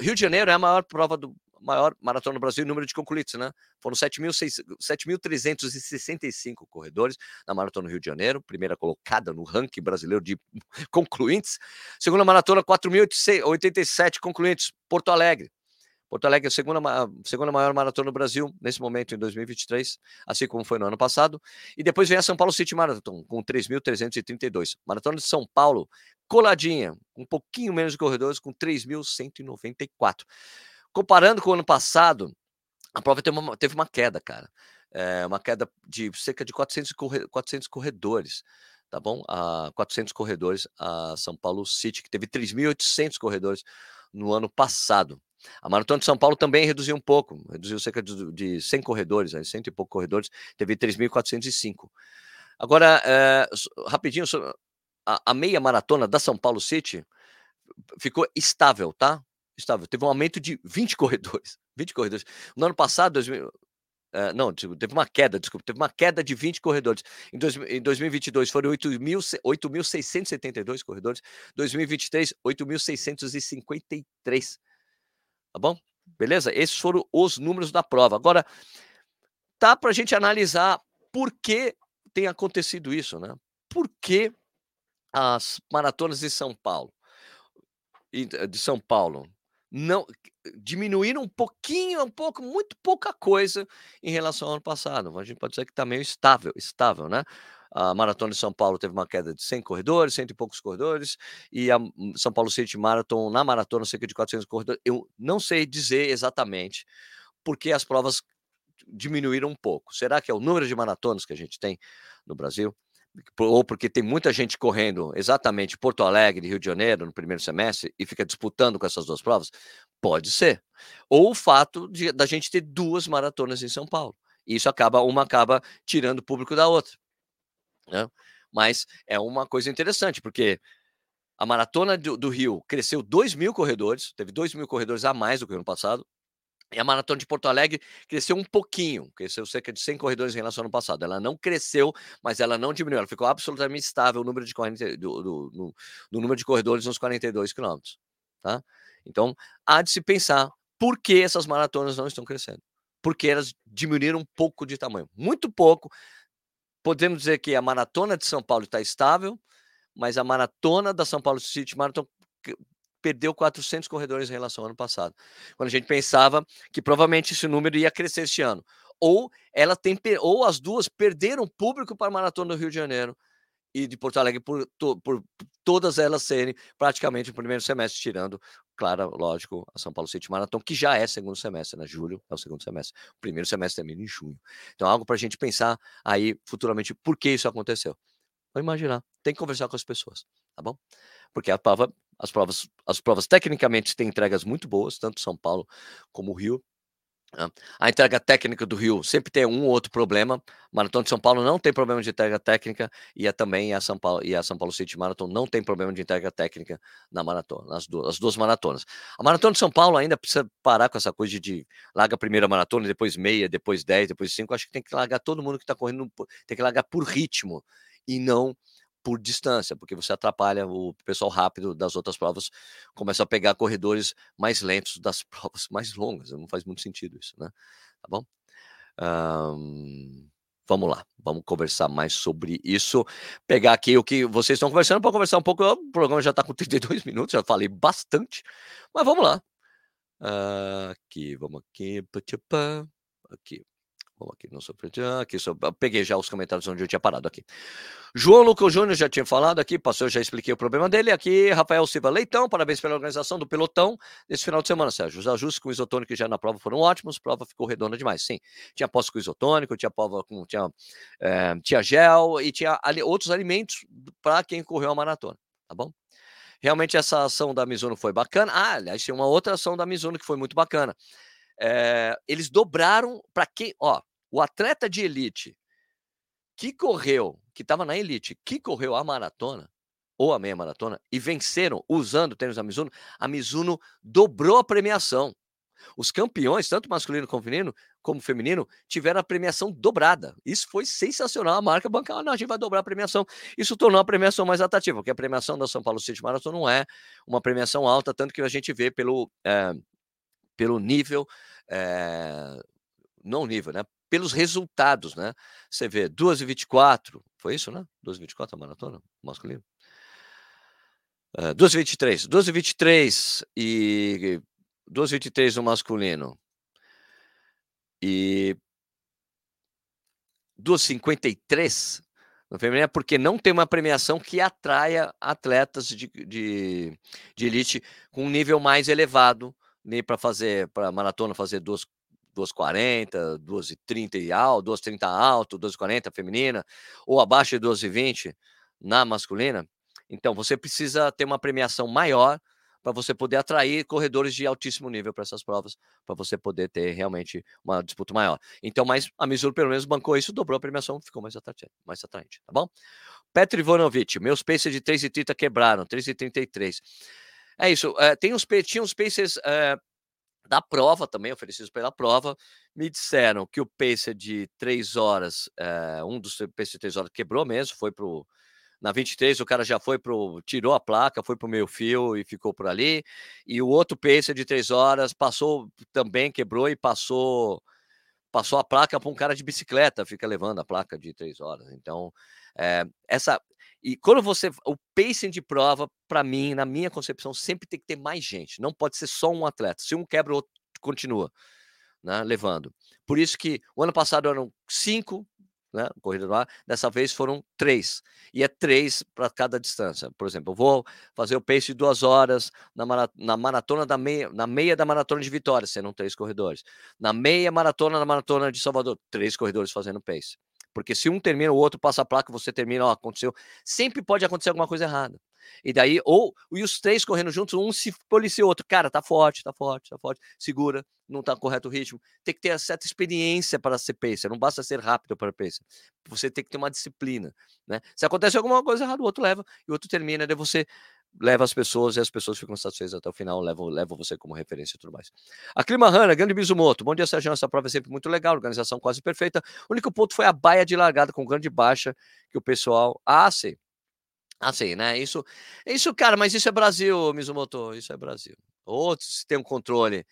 Speaker 1: Rio de Janeiro é a maior prova do, maior maratona no Brasil em número de concluídos, né? Foram 7.365 corredores na maratona no Rio de Janeiro, primeira colocada no ranking brasileiro de concluintes. Segunda maratona, 4.087 concluintes, Porto Alegre. Porto Alegre é a segunda, a segunda maior maratona no Brasil, nesse momento, em 2023, assim como foi no ano passado. E depois vem a São Paulo City Marathon, com 3.332. Maratona de São Paulo, coladinha, um pouquinho menos de corredores, com 3.194. Comparando com o ano passado, a prova teve uma, teve uma queda, cara. É, uma queda de cerca de 400, corre, 400 corredores, tá bom? A 400 corredores a São Paulo City, que teve 3.800 corredores no ano passado. A Maratona de São Paulo também reduziu um pouco, reduziu cerca de, de 100 corredores, aí, 100 e pouco corredores, teve 3.405. Agora, é, rapidinho, a, a meia maratona da São Paulo City ficou estável, tá? Estável. Teve um aumento de 20 corredores. 20 corredores. No ano passado, 2000, eh, não, teve uma queda, desculpa, teve uma queda de 20 corredores. Em, dois, em 2022 foram 8.000 8.672 corredores, 2023 8.653. Tá bom? Beleza? Esses foram os números da prova. Agora, tá para a gente analisar por que tem acontecido isso, né? Por que as maratonas de São Paulo, e- de São Paulo, não diminuíram um pouquinho, um pouco, muito pouca coisa em relação ao ano passado. A gente pode dizer que está meio estável, estável, né? A Maratona de São Paulo teve uma queda de 100 corredores, cento e poucos corredores, e a hum, São Paulo City Marathon, na maratona, cerca de 400 corredores. Eu não sei dizer exatamente porque as provas diminuíram um pouco. Será que é o número de maratonas que a gente tem no Brasil? Ou porque tem muita gente correndo exatamente Porto Alegre Rio de Janeiro no primeiro semestre e fica disputando com essas duas provas? Pode ser. Ou o fato de, da gente ter duas maratonas em São Paulo. E isso acaba, uma acaba tirando o público da outra. né? Mas é uma coisa interessante, porque a maratona do, do Rio cresceu 2 mil corredores, teve 2 mil corredores a mais do que o ano passado. E a maratona de Porto Alegre cresceu um pouquinho, cresceu cerca de 100 corredores em relação ao ano passado. Ela não cresceu, mas ela não diminuiu, ela ficou absolutamente estável o número de 40, do, do, número de corredores nos 42 quilômetros. Tá? Então, há de se pensar por que essas maratonas não estão crescendo. Porque elas diminuíram um pouco de tamanho. Muito pouco. Podemos dizer que a maratona de São Paulo está estável, mas a maratona da São Paulo City Marathon perdeu 400 corredores em relação ao ano passado. Quando a gente pensava que provavelmente esse número ia crescer este ano. Ou ela tem ou as duas perderam público para a maratona do Rio de Janeiro e de Porto Alegre por, por todas elas serem praticamente o primeiro semestre, tirando, claro, lógico, a São Paulo City Marathon, que já é segundo semestre, né? Julho é o segundo semestre. O primeiro semestre termina em junho. Então, algo para a gente pensar aí futuramente por que isso aconteceu. Vou imaginar. Tem que conversar com as pessoas, tá bom? Porque a prova, as provas, as provas tecnicamente têm entregas muito boas, tanto São Paulo como Rio. A entrega técnica do Rio sempre tem um ou outro problema. Maratona de São Paulo não tem problema de entrega técnica e a, também a São Paulo e a São Paulo City Marathon não tem problema de entrega técnica na maratona, nas duas, as duas maratonas. A maratona de São Paulo ainda precisa parar com essa coisa de, de larga a primeira maratona, depois meia, depois 10, depois 5. Acho que tem que largar todo mundo que está correndo, tem que largar por ritmo e não por distância, porque você atrapalha o pessoal rápido das outras provas, começa a pegar corredores mais lentos das provas mais longas. Não faz muito sentido isso, né? Tá bom? Ahn, vamos lá, vamos conversar mais sobre isso. Pegar aqui o que vocês estão conversando para conversar um pouco. O programa já está com 32 minutos, já falei bastante, mas vamos lá. Ah, aqui, vamos aqui. Aqui. Aqui, não sou aqui, só, peguei já os comentários onde eu tinha parado aqui. João Lucas Júnior já tinha falado aqui, passou, já expliquei o problema dele. Aqui, Rafael Silva Leitão, parabéns pela organização do pelotão nesse final de semana, Sérgio. Os ajustes com isotônico já na prova foram ótimos, a prova ficou redonda demais. Sim, tinha posto com isotônico, tinha prova com tinha, eh, tinha gel e tinha ali, outros alimentos para quem correu a maratona, tá bom? Realmente essa ação da Mizuno foi bacana. Ah, aliás, tem uma outra ação da Mizuno que foi muito bacana. Eh, eles dobraram para quem, ó, o atleta de elite que correu, que estava na elite, que correu a maratona ou a meia maratona e venceram usando o tênis da Mizuno, a Mizuno dobrou a premiação. Os campeões, tanto masculino como feminino, como feminino, tiveram a premiação dobrada. Isso foi sensacional. A marca bancária, a gente vai dobrar a premiação. Isso tornou a premiação mais atrativa, porque a premiação da São Paulo City Marathon não é uma premiação alta, tanto que a gente vê pelo, eh, pelo nível, eh, não nível, né? Pelos resultados, né? Você vê 2 e 24, foi isso, né? 2 e 24 a maratona masculino. Uh, 2 e 23, 2 e 23 e 2 e 23 no masculino. E 2 e 53 no feminino é porque não tem uma premiação que atraia atletas de, de, de elite com um nível mais elevado, nem para fazer, para maratona fazer duas 2,40, 2,30 e alto, 2,30 alto, 2,40 feminina, ou abaixo de 2,20 na masculina. Então, você precisa ter uma premiação maior para você poder atrair corredores de altíssimo nível para essas provas, para você poder ter realmente uma disputa maior. Então, mas a Mizuno pelo menos bancou isso, dobrou a premiação, ficou mais atraente, mais atraente tá bom? Petro Ivanovic, meus pacers de 3,30 quebraram, 3,33. É isso, é, tem uns, tinha uns pacers é, da prova também, oferecidos pela prova, me disseram que o pacer de 3 horas, eh, um dos pacer de 3 horas quebrou mesmo, foi pro na 23 o cara já foi pro tirou a placa, foi pro meio fio e ficou por ali, e o outro pacer de 3 horas passou também, quebrou e passou passou a placa para um cara de bicicleta, fica levando a placa de 3 horas. Então, eh, essa e quando você o pacing de prova, para mim, na minha concepção, sempre tem que ter mais gente, não pode ser só um atleta. Se um quebra, o outro continua, né, levando. Por isso que o ano passado eram cinco, né, corrida ar, dessa vez foram três. E é três para cada distância. Por exemplo, eu vou fazer o pace de duas horas na, mara, na maratona da meia, na meia da maratona de Vitória, sendo três corredores. Na meia maratona, na maratona de Salvador, três corredores fazendo pace. Porque se um termina, o outro passa a placa, você termina, ó, aconteceu. Sempre pode acontecer alguma coisa errada. E daí, ou e os três correndo juntos, um se policia o outro. Cara, tá forte, tá forte, tá forte. Segura, não tá correto o ritmo. Tem que ter certa experiência para ser pacer. Não basta ser rápido para pacer. Você tem que ter uma disciplina, né? Se acontece alguma coisa errada, o outro leva e o outro termina. Daí você leva as pessoas e as pessoas ficam satisfeitas até o final, levam, levam você como referência e tudo mais. A Clima Hanna, grande Bizumoto. Bom dia, Sérgio. Essa prova é sempre muito legal, organização quase perfeita. O único ponto foi a baia de largada com grande baixa, que o pessoal. Ah, sei. Ah, sei, né? Isso, isso, cara, mas isso é Brasil, Mizumoto. Isso é Brasil. Ou se tem um controle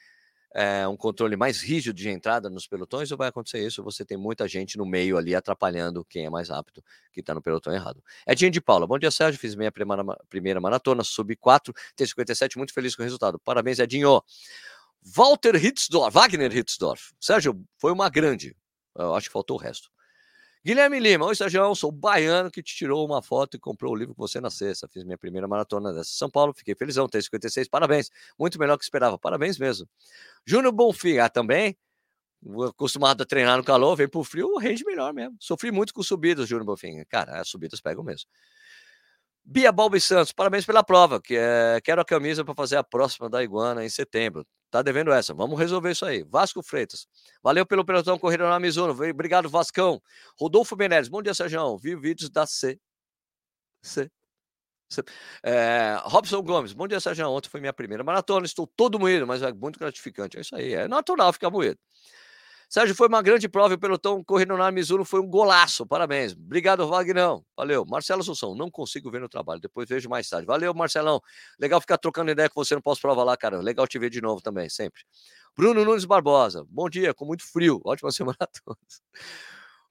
Speaker 1: é, um controle mais rígido de entrada nos pelotões, ou vai acontecer isso? Você tem muita gente no meio ali atrapalhando quem é mais rápido, que está no pelotão errado. Edinho de Paula, bom dia, Sérgio. Fiz minha primeira, primeira maratona, sub 4, T57, muito feliz com o resultado. Parabéns, Edinho. Walter Hitzdorf, Wagner Hitzdorf. Sérgio, foi uma grande. Eu acho que faltou o resto. Guilherme Lima, oi Sérgio, sou baiano que te tirou uma foto e comprou o livro com você na sexta. Fiz minha primeira maratona dessa São Paulo, fiquei felizão, tem 56, parabéns. Muito melhor que esperava, parabéns mesmo. Júnior Bonfim, ah, também, acostumado a treinar no calor, vem pro frio, rende melhor mesmo. Sofri muito com subidas, Júnior Bonfim. Cara, as subidas pegam mesmo. Bia Balbi Santos, parabéns pela prova, que é, quero a camisa para fazer a próxima da Iguana em setembro. Tá devendo essa. Vamos resolver isso aí. Vasco Freitas. Valeu pelo pelotão corrida na Mizuno. Obrigado, Vascão. Rodolfo Meneres. Bom dia, Sérgio. Vi vídeos da C. C. C. É, Robson Gomes. Bom dia, Sérgio. Ontem foi minha primeira maratona. Estou todo moído, mas é muito gratificante. É isso aí. É natural ficar moído. Sérgio, foi uma grande prova. O pelotão correndo na Mizuno foi um golaço. Parabéns. Obrigado, Vagnão. Valeu. Marcelo Assunção, não consigo ver no trabalho. Depois vejo mais tarde. Valeu, Marcelão. Legal ficar trocando ideia com você no pós-prova lá, cara. Legal te ver de novo também, sempre. Bruno Nunes Barbosa. Bom dia, com muito frio. Ótima semana a todos.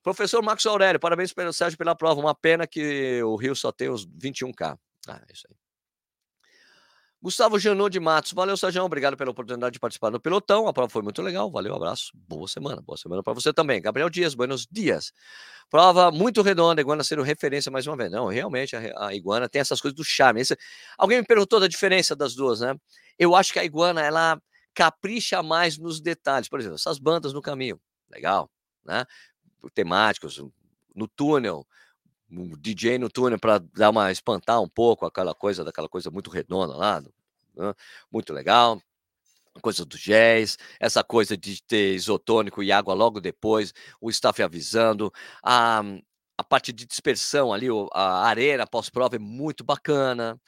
Speaker 1: Professor Marcos Aurélio, parabéns pelo Sérgio pela prova. Uma pena que o Rio só tem os 21K. Ah, é isso aí. Gustavo Janot de Matos, valeu, Sérgio, obrigado pela oportunidade de participar do pelotão. A prova foi muito legal, valeu, abraço, boa semana, boa semana para você também. Gabriel Dias, buenos dias. Prova muito redonda, Iguana sendo referência mais uma vez. Não, realmente a, a Iguana tem essas coisas do charme. Esse, alguém me perguntou da diferença das duas, né? Eu acho que a Iguana, ela capricha mais nos detalhes. Por exemplo, essas bandas no caminho, legal, né? Temáticos, no túnel, um DJ no túnel para dar uma espantar um pouco aquela coisa daquela coisa muito redonda lá, né? muito legal. Coisa do jazz, essa coisa de ter isotônico e água logo depois, o staff avisando, a, a parte de dispersão ali, a areia pós-prova é muito bacana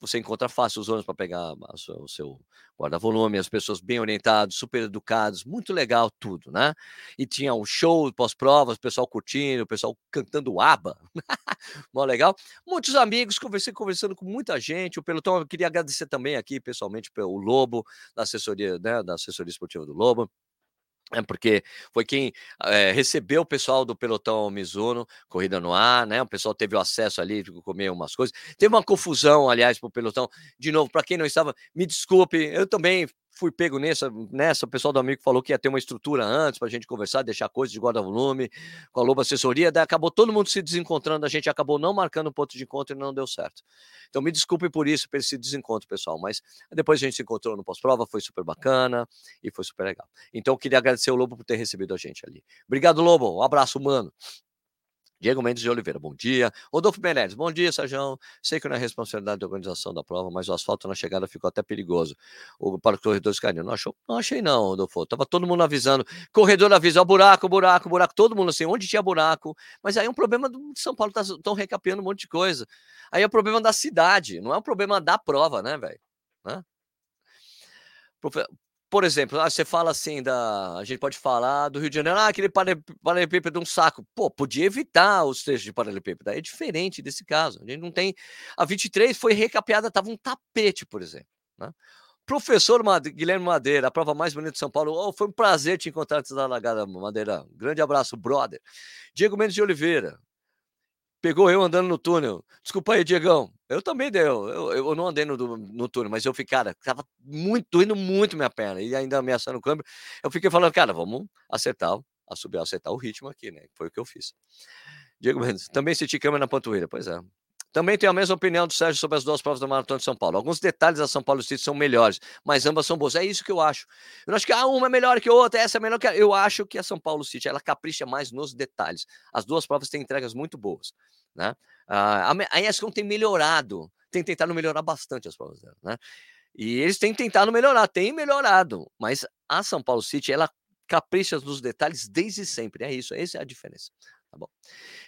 Speaker 1: você encontra fácil os ônibus para pegar o seu guarda-volume, as pessoas bem orientadas, super educados, muito legal tudo, né? E tinha um show pós-provas, o pessoal curtindo, o pessoal cantando aba, mó legal. Muitos amigos, conversei conversando com muita gente, o pelotão, eu queria agradecer também aqui pessoalmente o Lobo, da assessoria, né, da assessoria esportiva do Lobo, é porque foi quem é, recebeu o pessoal do pelotão Mizuno, corrida no ar, né? O pessoal teve o acesso ali, comer umas coisas. Teve uma confusão, aliás, para o pelotão. De novo, para quem não estava, me desculpe, eu também fui pego nessa, nessa. O pessoal do amigo falou que ia ter uma estrutura antes para a gente conversar, deixar coisas de guarda-volume, com a Lobo Assessoria. Daí acabou todo mundo se desencontrando, a gente acabou não marcando um ponto de encontro e não deu certo. Então me desculpe por isso, por esse desencontro, pessoal. Mas depois a gente se encontrou no pós-prova, foi super bacana e foi super legal. Então queria agradecer o Lobo por ter recebido a gente ali. Obrigado, Lobo. Um abraço, mano. Diego Mendes de Oliveira, bom dia. Rodolfo Menezes, bom dia, Sérgio. Sei que não é responsabilidade da organização da prova, mas o asfalto na chegada ficou até perigoso. O, para os corredores caíram. Não achou? Não achei, não, Rodolfo. Tava todo mundo avisando. Corredor avisa, ó, buraco, buraco, buraco. Todo mundo assim, onde tinha buraco. Mas aí é um problema do São Paulo, estão tá, recapeando um monte de coisa. Aí é o problema da cidade, não é um problema da prova, né, velho? Né? Por exemplo, ah, você fala assim da. A gente pode falar do Rio de Janeiro, ah, aquele paralelepípedo de um saco. Pô, podia evitar os trechos de paralelepípedo. É diferente desse caso. A gente não tem. A 23 foi recapeada, tava um tapete, por exemplo. né? Professor Guilherme Madeira, a prova mais bonita de São Paulo. Oh, foi um prazer te encontrar antes da largada, Madeira. Grande abraço, brother. Diego Mendes de Oliveira. Pegou eu andando no túnel. Desculpa aí, Diegão. Eu também deu. Eu, eu não andei no, no túnel, mas eu fiquei, cara, tava muito, doendo muito minha perna. E ainda ameaçando o câmbio. Eu fiquei falando, cara, vamos acertar, a subir, acertar o ritmo aqui, né? Foi o que eu fiz. Diego Mendes, também senti câmera na panturrilha, pois é. Também tenho a mesma opinião do Sérgio sobre as duas provas da Maratona de São Paulo. Alguns detalhes da São Paulo City são melhores, mas ambas são boas. É isso que eu acho. Eu não acho que ah, uma é melhor que a outra, essa é melhor que a... Eu acho que a São Paulo City, ela capricha mais nos detalhes. As duas provas têm entregas muito boas, né? Ah, a, ESCOM tem melhorado, tem tentado melhorar bastante as provas dela, né? E eles têm tentado melhorar, têm melhorado, mas a São Paulo City, ela capricha nos detalhes desde sempre. É isso, essa é a diferença. Tá bom.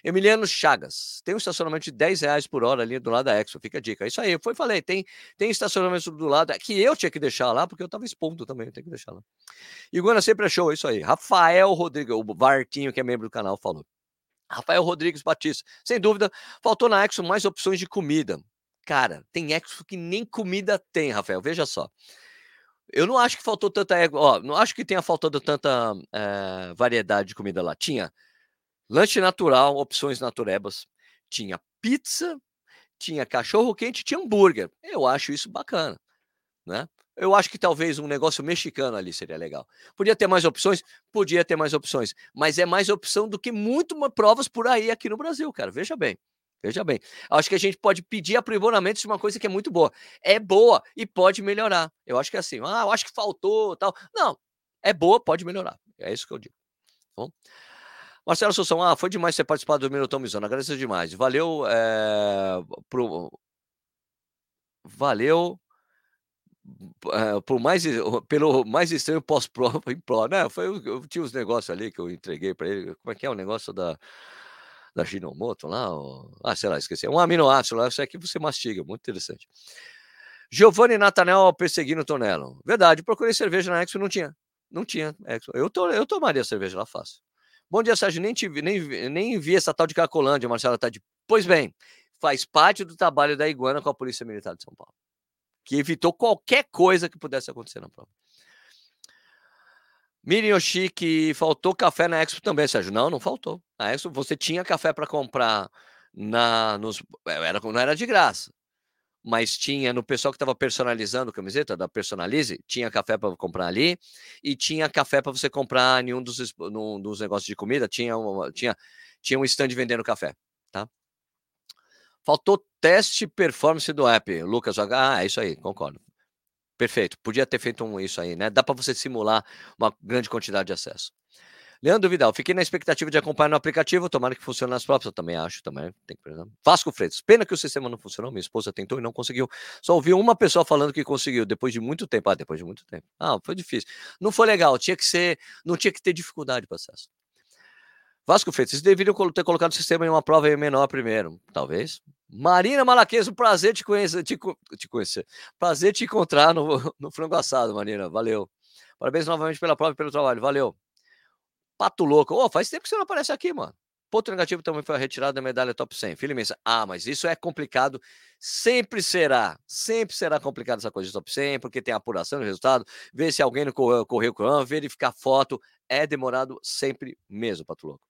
Speaker 1: Emiliano Chagas, tem um estacionamento de 10 reais por hora ali do lado da Expo, fica a dica. É Isso aí, foi falei, tem, tem estacionamento do lado, é que eu tinha que deixar lá, porque eu tava expondo também, eu tenho que deixar lá. Iguana sempre achou, é isso aí. Rafael Rodrigues, o Vartinho, que é membro do canal, falou. Rafael Rodrigues Batista, sem dúvida, faltou na Expo mais opções de comida. Cara, tem Expo que nem comida tem, Rafael, veja só. Eu não acho que faltou tanta, ó, não acho que tenha faltado tanta eh, variedade de comida lá. Tinha lanche natural, opções naturebas, tinha pizza, tinha cachorro quente, tinha hambúrguer. Eu acho isso bacana, né? Eu acho que talvez um negócio mexicano ali seria legal. Podia ter mais opções? Podia ter mais opções, mas é mais opção do que muito provas por aí aqui no Brasil, cara. Veja bem. Veja bem. Acho que a gente pode pedir aprimoramento de uma coisa que é muito boa. É boa e pode melhorar. Eu acho que é assim, ah, eu acho que faltou, tal. Não, é boa, pode melhorar. É isso que eu digo. tá Bom? Marcelo Soução, ah, foi demais você participar do Minutão Mizona, agradeço demais. Valeu, é, pro, valeu eh, por mais, pelo mais estranho pós-prova em pró, né? Foi, eu tinha uns negócios ali que eu entreguei para ele. Como é que é o negócio da, da Ginomoto lá? o- ah, sei lá, esqueci. É um aminoácido lá, isso aqui você mastiga, muito interessante. Giovanni Natanel perseguindo o Tonelo. Verdade, procurei cerveja na Expo, não tinha. Não tinha Expo. Eu, to, eu tomaria cerveja lá fácil. Bom dia, Sérgio. Nem, vi, nem, nem vi essa tal de Cacolândia, Marcela de. Pois bem, faz parte do trabalho da Iguana com a Polícia Militar de São Paulo que evitou qualquer coisa que pudesse acontecer na prova. Miriam Yoshiki, faltou café na Expo também, Sérgio. Não, não faltou. Na Expo você tinha café para comprar na, nos, era, não era de graça, mas tinha no pessoal que estava personalizando camiseta da Personalize, tinha café para comprar ali e tinha café para você comprar em um dos, num dos negócios de comida, tinha, uma- tinha, tinha um stand vendendo café, tá? Faltou teste performance do app, Lucas. Ah, é isso aí, concordo. Perfeito. Podia ter feito um isso aí, né? Dá para você simular uma grande quantidade de acesso. Leandro Vidal, fiquei na expectativa de acompanhar no aplicativo, tomara que funcione nas próprias, eu também acho, também tem que. Vasco Freitas, pena que o sistema não funcionou, minha esposa tentou e não conseguiu. Só ouvi uma pessoa falando que conseguiu, depois de muito tempo. Ah, depois de muito tempo. Ah, foi difícil. Não foi legal, tinha que ser, não tinha que ter dificuldade para acesso. Vasco Freitas, vocês deveriam ter colocado o sistema em uma prova menor primeiro, talvez. Marina Malaquesa, um prazer te conhecer, te, te conhecer. Prazer te encontrar no, no frango assado, Marina. Valeu. Parabéns novamente pela prova e pelo trabalho. Valeu. Pato louco. Ô, faz tempo que você não aparece aqui, mano. Ponto negativo também foi a retirada da medalha top 100. Filho. Ah, mas isso é complicado. Sempre será. Sempre será complicado essa coisa de top 100, porque tem apuração do resultado, ver se alguém não correu, correu com verificar foto. É demorado sempre mesmo, Pato louco.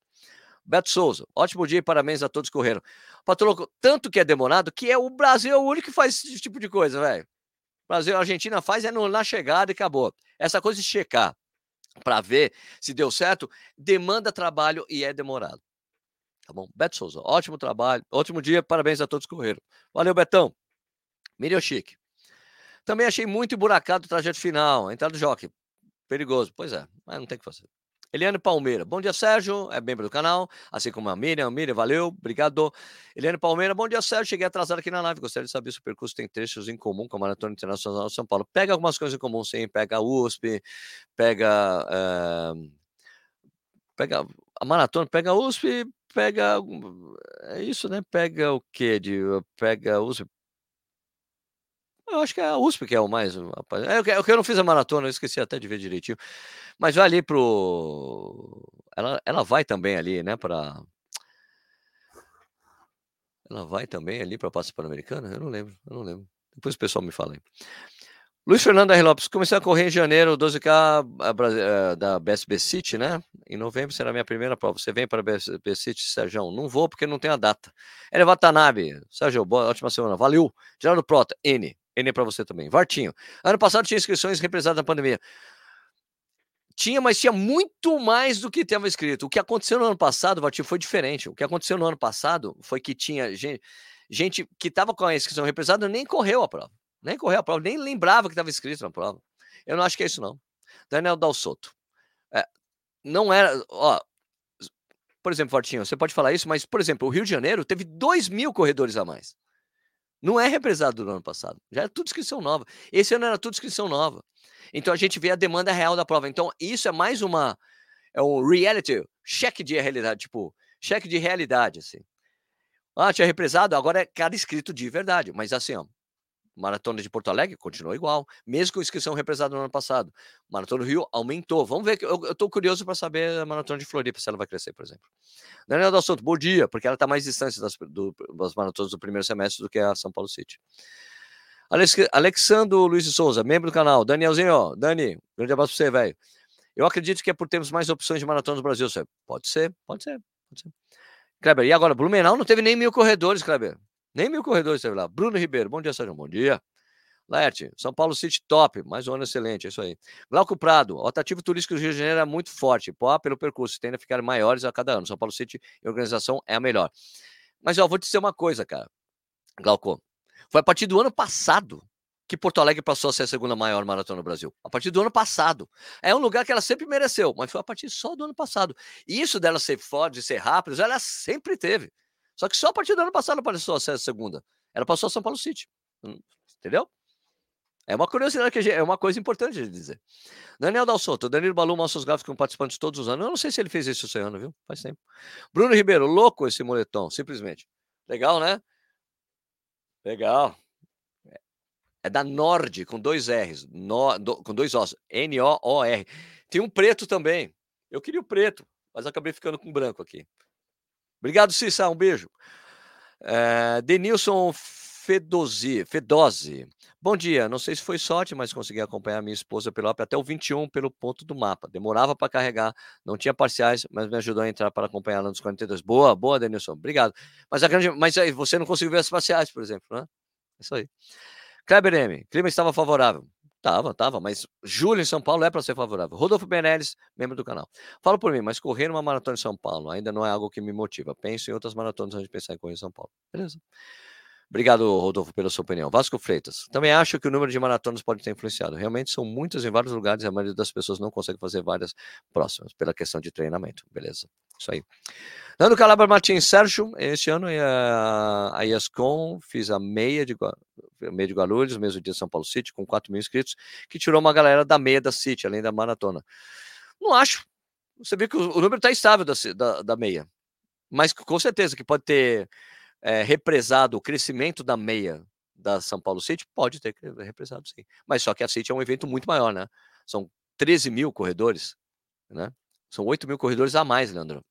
Speaker 1: Beto Souza, ótimo dia e parabéns a todos que correram. Pato louco, tanto que é demorado que é o Brasil é o único que faz esse tipo de coisa, velho. Brasil, a Argentina faz é no- na chegada e acabou. Essa coisa de checar para ver se deu certo demanda trabalho e é demorado. Tá bom? Beto Souza, ótimo trabalho, ótimo dia, parabéns a todos que correram. Valeu, Betão. Miriam Chique. Também achei muito emburacado o trajeto final, a entrada do jockey. Perigoso. Pois é, mas não tem o que fazer. Eliane Palmeira. Bom dia, Sérgio. É membro do canal, assim como a Miriam. Miriam, valeu, obrigado. Eliane Palmeira. Bom dia, Sérgio. Cheguei atrasado aqui na live. Gostaria de saber se o percurso tem trechos em comum com a Maratona Internacional de São Paulo. Pega algumas coisas em comum, sim. Pega a USP, pega. eh, pega a maratona, pega a USP, pega. É isso, né? Pega o quê? De, pega a USP. Eu acho que é a USP que é o mais. É o que é o que eu não fiz a maratona, eu esqueci até de ver direitinho. Mas vai ali pro. Ela, ela vai também ali, né? Para. Ela vai também ali para a Passa Pan-Americana? Eu não lembro, eu não lembro. Depois o pessoal me fala aí. Luiz Fernando R. Lopes, comecei a correr em janeiro, 12K a Bra- eh, da BSB City, né? Em novembro será a minha primeira prova. Você vem para a BSB City, Sérgio? Não vou porque não tem a data. Ele Watanabe, Sérgio, boa, ótima semana. Valeu. Geraldo Prota, N. N para você também. Vartinho. Ano passado tinha inscrições represadas na pandemia. Tinha, mas tinha muito mais do que estava escrito. O que aconteceu no ano passado, Vartinho, foi diferente. O que aconteceu no ano passado foi que tinha gente, gente que estava com a inscrição represada nem correu a prova. Nem correu a prova, nem lembrava que estava escrito na prova. Eu não acho que é isso, não. Daniel Dal Soto. É, não era. Ó, por exemplo, Fortinho, você pode falar isso, mas, por exemplo, o Rio de Janeiro teve 2 mil corredores a mais. Não é represado do ano passado. Já é tudo inscrição nova. Esse ano era tudo inscrição nova. Então a gente vê a demanda real da prova. Então, isso é mais uma. É um reality, cheque de realidade, tipo, cheque de realidade, assim. Ah, tinha represado, agora é cada inscrito de verdade. Mas assim, ó, Maratona de Porto Alegre continuou igual, mesmo com inscrição represada no ano passado. Maratona do Rio aumentou. Vamos ver, eu, tô curioso para saber a Maratona de Floripa, se ela vai crescer, por exemplo. Daniel do Assunto, bom dia, porque ela está mais distante das, do, das maratonas do primeiro semestre do que a São Paulo City. Alex, Alexandro Luiz de Souza, membro do canal. Danielzinho, Dani, grande abraço para você, velho. Eu acredito que é por termos mais opções de maratona no Brasil. Pode ser, pode ser, pode ser. Kleber, e agora? Blumenau não teve nem mil corredores, Kleber. Nem mil corredores teve lá. Bruno Ribeiro, bom dia, Sérgio. Bom dia. Laerte, São Paulo City top, mais um ano excelente, é isso aí. Glauco Prado, o atrativo turístico do Rio de Janeiro é muito forte, pô, pelo percurso, tende a ficar maiores a cada ano. São Paulo City e organização é a melhor. Mas ó, vou te dizer uma coisa, cara. Glauco, foi a partir do ano passado que Porto Alegre passou a ser a segunda maior maratona no Brasil. A partir do ano passado. É um lugar que ela sempre mereceu, mas foi a partir só do ano passado. E isso dela ser forte, ser rápida, ela sempre teve. Só que só a partir do ano passado passou a segunda. Ela passou a São Paulo City. Hum, Entendeu? É uma curiosidade que é uma coisa importante de dizer. Daniel Dal Soto, Danilo Balu mostra os gráficos com participantes todos os anos. Eu não sei se ele fez isso esse ano, viu? Faz tempo. Bruno Ribeiro, louco esse moletom, simplesmente. Legal, né? Legal. É- É da Nord, com dois R's, no- do- com dois Os, N-O-O-R. Tem um preto também. Eu queria o preto, mas acabei ficando com branco aqui. Obrigado, Cissa, um beijo. É, Denilson Fedosi, Fedose. Bom dia, não sei se foi sorte, mas consegui acompanhar minha esposa pelo app até o 21 pelo ponto do mapa. Demorava para carregar, não tinha parciais, mas me ajudou a entrar para acompanhar lá nos 42. Boa, boa, Denilson, obrigado. Mas, a grande, mas aí você não conseguiu ver as parciais, por exemplo, né? Isso aí. Kleber M, clima estava favorável. Tava, tava, mas julho em São Paulo é para ser favorável. Rodolfo Benelis, membro do canal. Fala por mim, mas correr uma maratona em São Paulo ainda não é algo que me motiva. Penso em outras maratonas antes de pensar em correr em São Paulo. Beleza. Obrigado, Rodolfo, pela sua opinião. Vasco Freitas. Também acho que o número de maratonas pode ter influenciado. Realmente são muitas em vários lugares e a maioria das pessoas não consegue fazer várias próximas, pela questão de treinamento. Beleza. Isso aí. Nando Calabra Martins, Sérgio, este ano a, a IASCOM fiz a meia de, meia de Guarulhos, mesmo dia de São Paulo City, com 4 mil inscritos, que tirou uma galera da meia da City, além da maratona. Não acho. Você vê que o, o número está estável da, da, da meia. Mas com certeza que pode ter é, represado o crescimento da meia da São Paulo City, pode ter represado sim. Mas só que a City é um evento muito maior, né? São 13 mil corredores, né? São 8 mil corredores a mais, Leandro.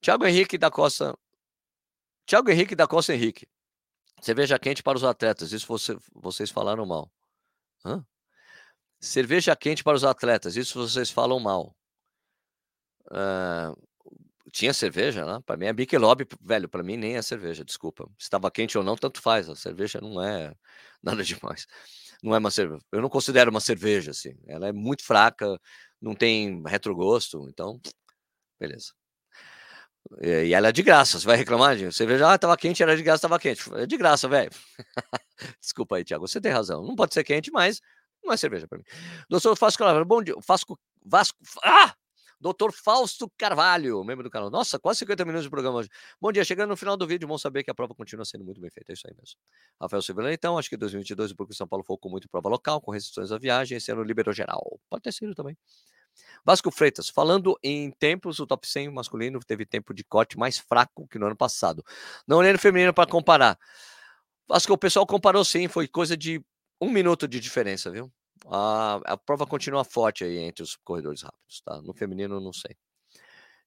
Speaker 1: Tiago Henrique da Costa. Tiago Henrique da Costa Henrique. Cerveja quente para os atletas. Isso você- vocês falaram mal. Hã? Cerveja quente para os atletas. Isso vocês falam mal. Ah, tinha cerveja, né? Para mim é Michelob, velho. Para mim nem é cerveja. Desculpa. Estava quente ou não, tanto faz. A cerveja não é nada demais. Não é uma cerveja. Eu não considero uma cerveja assim. Ela é muito fraca, não tem retrogosto. Então, beleza. E ela é de graça, você vai reclamar de cerveja? Ah, tava quente, era de graça, tava quente. É de graça, velho. Desculpa aí, Thiago, você tem razão. Não pode ser quente, mas não é cerveja para mim. Doutor Vasco Carvalho, bom dia. Vasco, Vasco, ah! Doutor Fausto Carvalho, membro do canal. Nossa, quase 50 minutos de programa hoje. Bom dia, chegando no final do vídeo, bom saber que a prova continua sendo muito bem feita. É isso aí mesmo. Rafael Silveira, então, acho que 2022 o de São Paulo focou muito prova local, com restrições à viagem, esse ano liberou geral. Pode ter sido também. Vasco Freitas, falando em tempos, o top 100 masculino teve tempo de corte mais fraco que no ano passado. Não olhando feminino para comparar. Acho que o pessoal comparou sim, foi coisa de um minuto de diferença, viu? A, a prova continua forte aí entre os corredores rápidos, tá? No feminino, não sei.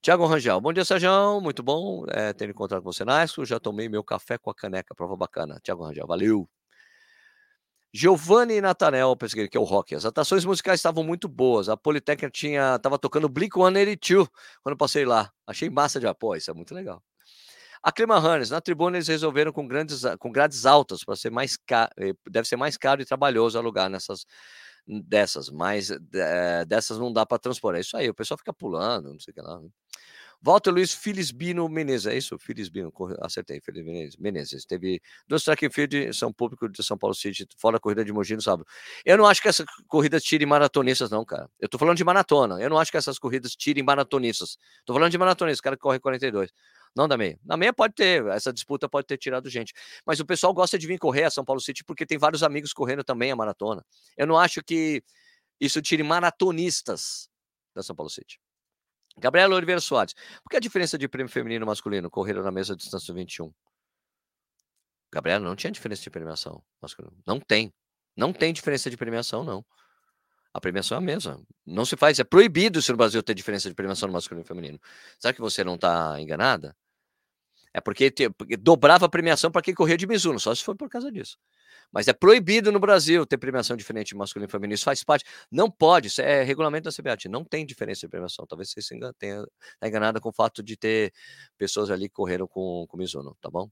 Speaker 1: Tiago Rangel, bom dia, Sérgio. Muito bom é, ter encontrado você na Expo. Já tomei meu café com a caneca, prova bacana. Tiago Rangel, valeu. Giovanni Natanel, pesquisa que é o rock. As atuações musicais estavam muito boas. A Politécnica tinha estava tocando Blink 182 quando passei lá. Achei massa de apoio, isso é muito legal. A Clima Hannes, na tribuna eles resolveram com grandes com grades altas para ser mais caro, eh, deve ser mais caro e trabalhoso alugar nessas dessas, mas é, dessas não dá para transportar. É isso aí, o pessoal fica pulando, não sei o que lá. Né? Walter Luiz Filisbino Menezes, é isso? Filisbino, acertei, Filisbino Menezes. Teve dois track and field, são público de São Paulo City, fora a corrida de Mogi no sábado. Eu não acho que essa corrida tire maratonistas, não, cara. Eu tô falando de maratona. Eu não acho que essas corridas tirem maratonistas. Tô falando de maratonistas, cara que corre 42. Não da meia. Na meia pode ter, essa disputa pode ter tirado gente. Mas o pessoal gosta de vir correr a São Paulo City porque tem vários amigos correndo também a maratona. Eu não acho que isso tire maratonistas da São Paulo City. Gabriela Oliveira Soares. Por que a diferença de prêmio feminino e masculino correram na mesma distância 21? Gabriela, não tinha diferença de premiação masculino. Não tem. Não tem diferença de premiação, não. A premiação é a mesma. Não se faz. É proibido se no Brasil ter diferença de premiação no masculino e feminino. Será que você não está enganada? É porque, te, porque dobrava a premiação para quem corria de Mizuno, só se for por causa disso. Mas é proibido no Brasil ter premiação diferente de masculino e feminino. Isso faz parte. Não pode, isso é regulamento da CBAT. Não tem diferença de premiação. Talvez você se engane, tenha tá enganada com o fato de ter pessoas ali que correram com, com Mizuno, tá bom?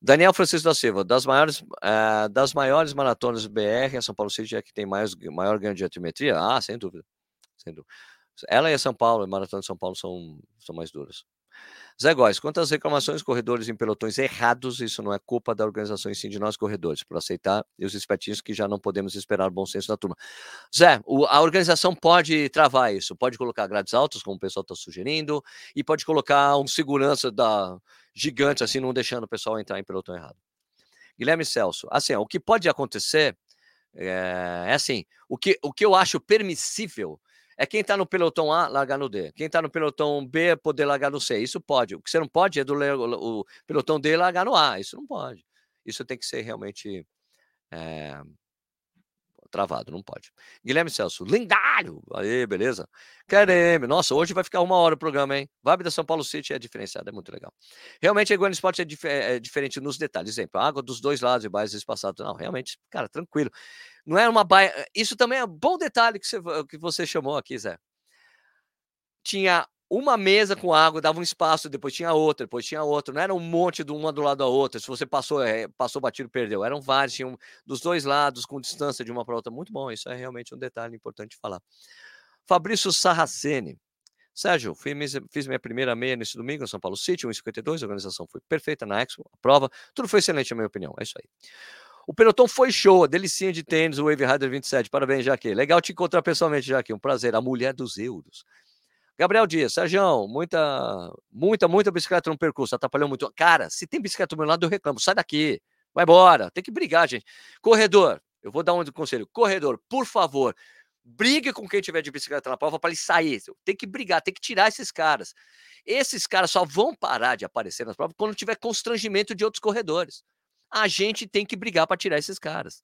Speaker 1: Daniel Francisco da Silva, das maiores, uh, das maiores maratonas BR, a São Paulo City é que tem mais, maior ganho de altimetria? Ah, sem dúvida. Sem dúvida. Ela e a São Paulo, a Maratona de São Paulo são, são mais duras. Zé Góes, quantas reclamações corredores em pelotões errados, isso não é culpa da organização em si de nós corredores, por aceitar e os espertinhos que já não podemos esperar bom senso da turma. Zé, o, a organização pode travar isso, pode colocar grades altas, como o pessoal está sugerindo, e pode colocar um segurança da gigante, assim, não deixando o pessoal entrar em pelotão errado. Guilherme Celso, assim, o que pode acontecer é, é assim, o que, o que eu acho permissível é quem está no pelotão A largar no D. Quem está no pelotão B poder largar no C. Isso pode. O que você não pode é do o pelotão D largar no A. Isso não pode. Isso tem que ser realmente é, travado, não pode. Guilherme Celso, lendário! Aí, beleza? Caramba, nossa, hoje vai ficar uma hora o programa, hein? Vibe da São Paulo City é diferenciado, é muito legal. Realmente a Iguana Sport é, dif é, diferente nos detalhes. Exemplo, água dos dois lados e bairros espaçados. Não, realmente, cara, tranquilo. Não é uma baia. Isso também é um bom detalhe que você, que você chamou aqui, Zé. Tinha uma mesa com água, dava um espaço, depois tinha outra, depois tinha outra. Não era um monte de uma do lado da outra. Se você passou, é, passou batido, perdeu. Eram vários, tinham dos dois lados, com distância de uma para outra. Muito bom, isso é realmente um detalhe importante de falar. Fabrício Sarracene. Sérgio, fiz, minha primeira meia nesse domingo no São Paulo City, 1,52. A organização foi perfeita na Expo, a prova. Tudo foi excelente, na minha opinião. É isso aí. O pelotão foi show, a delicinha de tênis, o Wave Rider 27. Parabéns, Jaque. Legal te encontrar pessoalmente, Jaque. Um prazer. A mulher dos euros. Gabriel Dias, Sérgio, muita, muita, muita bicicleta no percurso, atrapalhou muito. Cara, se tem bicicleta do meu lado, eu reclamo. Sai daqui, vai embora. Tem que brigar, gente. Corredor, eu vou dar um conselho. Corredor, por favor, brigue com quem tiver de bicicleta na prova para ele sair. Tem que brigar, tem que tirar esses caras. Esses caras só vão parar de aparecer nas provas quando tiver constrangimento de outros corredores a gente tem que brigar para tirar esses caras.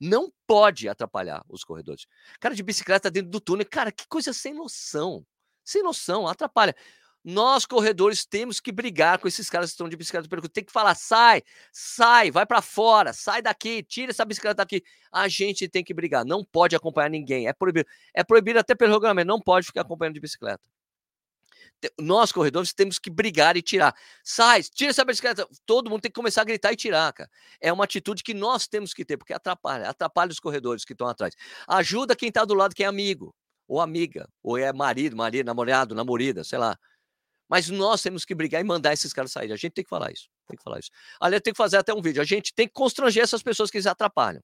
Speaker 1: Não pode atrapalhar os corredores. Cara de bicicleta dentro do túnel, cara, que coisa sem noção. Sem noção, atrapalha. Nós, corredores, temos que brigar com esses caras que estão de bicicleta do Tem que falar: sai, sai, vai para fora, sai daqui, tira essa bicicleta daqui. A gente tem que brigar. Não pode acompanhar ninguém. É proibido. É proibido até pelo regulamento. Não pode ficar acompanhando de bicicleta nós corredores temos que brigar e tirar. Sai, tira essa bicicleta. Todo mundo tem que começar a gritar e tirar, cara. É uma atitude que nós temos que ter, porque atrapalha, atrapalha os corredores que estão atrás. Ajuda quem está do lado, quem é amigo, ou amiga, ou é marido, marido, namorado, namorada, sei lá. Mas nós temos que brigar e mandar esses caras sair. A gente tem que falar isso. Tem que falar isso. Aliás, tem que fazer até um vídeo. A gente tem que constranger essas pessoas que eles atrapalham.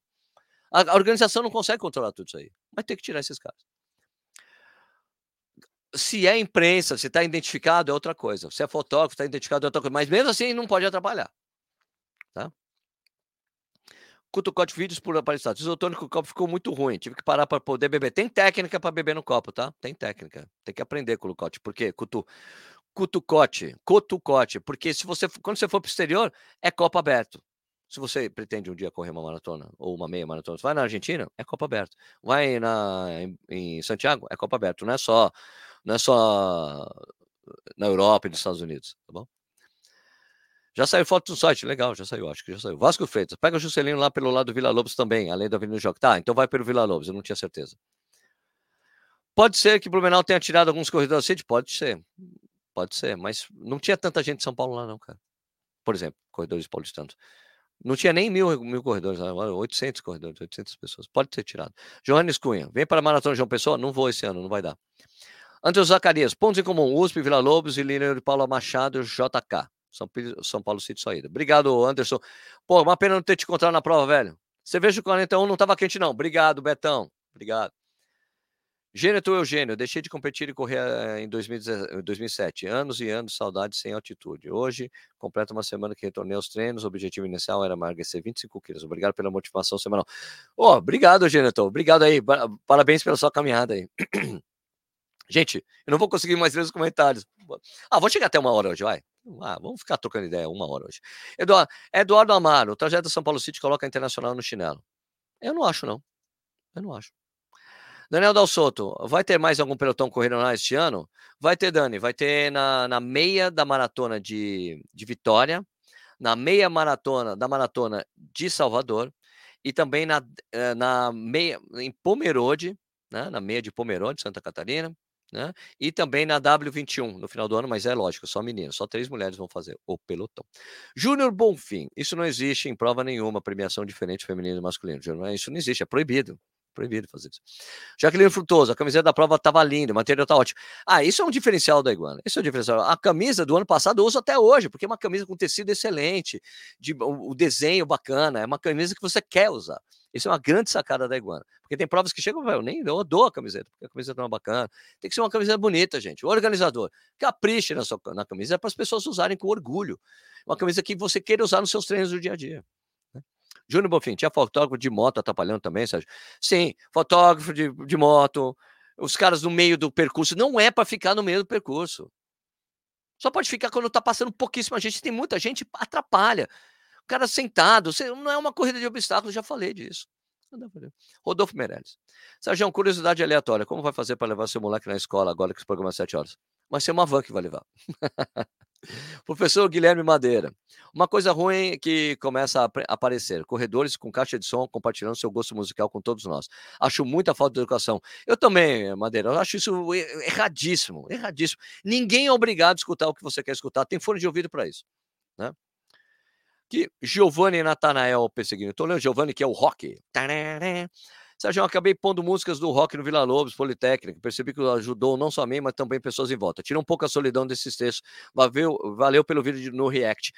Speaker 1: A organização não consegue controlar tudo isso aí. Mas tem que tirar esses caras. Se é imprensa, se está identificado, é outra coisa. Se é fotógrafo, está identificado, é outra coisa. Mas mesmo assim, não pode atrapalhar. Cutucote vídeos por aparelhado. Isotônico, o copo ficou muito ruim. Tive que parar para poder beber. Tem técnica para beber no copo, tá? Tem técnica. Tem que aprender com o cote. Por quê? Cutu... Cutucote. Cutucote. Porque se você, quando você for para o exterior, é copo aberto. Se você pretende um dia correr uma maratona ou uma meia maratona, vai na Argentina, é Copa Aberto. Vai na, em, em Santiago, é Copa Aberto. Não é só, não é só na Europa e nos Estados Unidos, tá bom? Já saiu foto do site, legal, já saiu, acho que já saiu. Vasco Freitas, pega o Juscelino lá pelo lado do Vila Lobos também, além da Avenida Jogo. Tá, então vai pelo Vila Lobos, eu não tinha certeza. Pode ser que Blumenau tenha tirado alguns corredores assim, pode ser, pode ser, mas não tinha tanta gente de São Paulo lá não, cara. Por exemplo, corredores paulistanos. Não tinha nem mil, mil corredores, 800 corredores, 800 pessoas. Pode ter tirado. Johannes Cunha, vem para a Maratona João Pessoa? Não vou esse ano, não vai dar. André Zacarias, pontos em comum, USP, Vila Lobos e Lino de Paula Machado, JK. São, São Paulo City Saída. Obrigado, Anderson. Pô, uma pena não ter te encontrado na prova, velho. Você veja o 41 não estava quente, não. Obrigado, Betão. Obrigado. Gêneto Eugênio, deixei de competir e correr eh, em 2007. Anos e anos, saudade sem altitude. Hoje, completa uma semana que retornei aos treinos. O objetivo inicial era emagrecer 25 quilos. Obrigado pela motivação semanal. Oh, obrigado, Gêneto. Obrigado aí. Parabéns pela sua caminhada aí. Gente, eu não vou conseguir mais ler os comentários. Ah, vou chegar até uma hora hoje, vai. Ah, vamos ficar trocando ideia uma hora hoje. Eduardo, Eduardo Amaro, o trajeto São Paulo City coloca a Internacional no chinelo. Eu não acho, não. Eu não acho. Daniel Dal Soto, vai ter mais algum pelotão correndo lá este ano? Vai ter, Dani. Vai ter na, na meia da maratona de, de Vitória, na meia maratona da maratona de Salvador e também na, eh, na meia em Pomerode, né, na meia de Pomerode, Santa Catarina, né? E também na W21 no final do ano, mas é lógico, só meninos, só três mulheres vão fazer o pelotão. Júnior Bonfim, isso não existe em prova nenhuma, premiação diferente feminino e masculino. Isso não existe, é proibido. Proibido fazer isso. Jaqueline Frutoso, a camiseta da prova estava linda, o material está ótimo. Ah, isso é um diferencial da Iguana. Isso é um diferencial. A camisa do ano passado eu uso até hoje, porque é uma camisa com tecido excelente, de, o, o desenho bacana, é uma camisa que você quer usar. Isso é uma grande sacada da Iguana. Porque tem provas que chegam, eu nem eu dou a camiseta, porque a camiseta não é bacana. Tem que ser uma camiseta bonita, gente. O organizador, capriche na, sua, na camisa, é para as pessoas usarem com orgulho. Uma camisa que você queira usar nos seus treinos do dia a dia. Júnior Bonfim, tinha fotógrafo de moto atrapalhando também, Sérgio? Sim, fotógrafo de, de moto, os caras no meio do percurso. Não é para ficar no meio do percurso. Só pode ficar quando está passando pouquíssima gente. Tem muita gente, atrapalha. Cara sentado, não é uma corrida de obstáculos, já falei disso. Rodolfo Meirelles. Sérgio, curiosidade aleatória. Como vai fazer para levar seu moleque na escola agora que os programas é 7 horas? Vai ser uma van que vai levar. Professor Guilherme Madeira. Uma coisa ruim que começa a aparecer: corredores com caixa de som compartilhando seu gosto musical com todos nós. Acho muita falta de educação. Eu também, Madeira, eu acho isso erradíssimo, erradíssimo. Ninguém é obrigado a escutar o que você quer escutar. Tem fone de ouvido para isso. Né? Que Giovanni Natanael perseguindo. Estou lendo Giovanni, que é o rock. Sérgio, acabei pondo músicas do rock no Vila Lobos, Politécnico. Percebi que ajudou não só a mim, mas também pessoas em volta. Tira um pouco a solidão desses textos. Valeu, valeu pelo vídeo no React.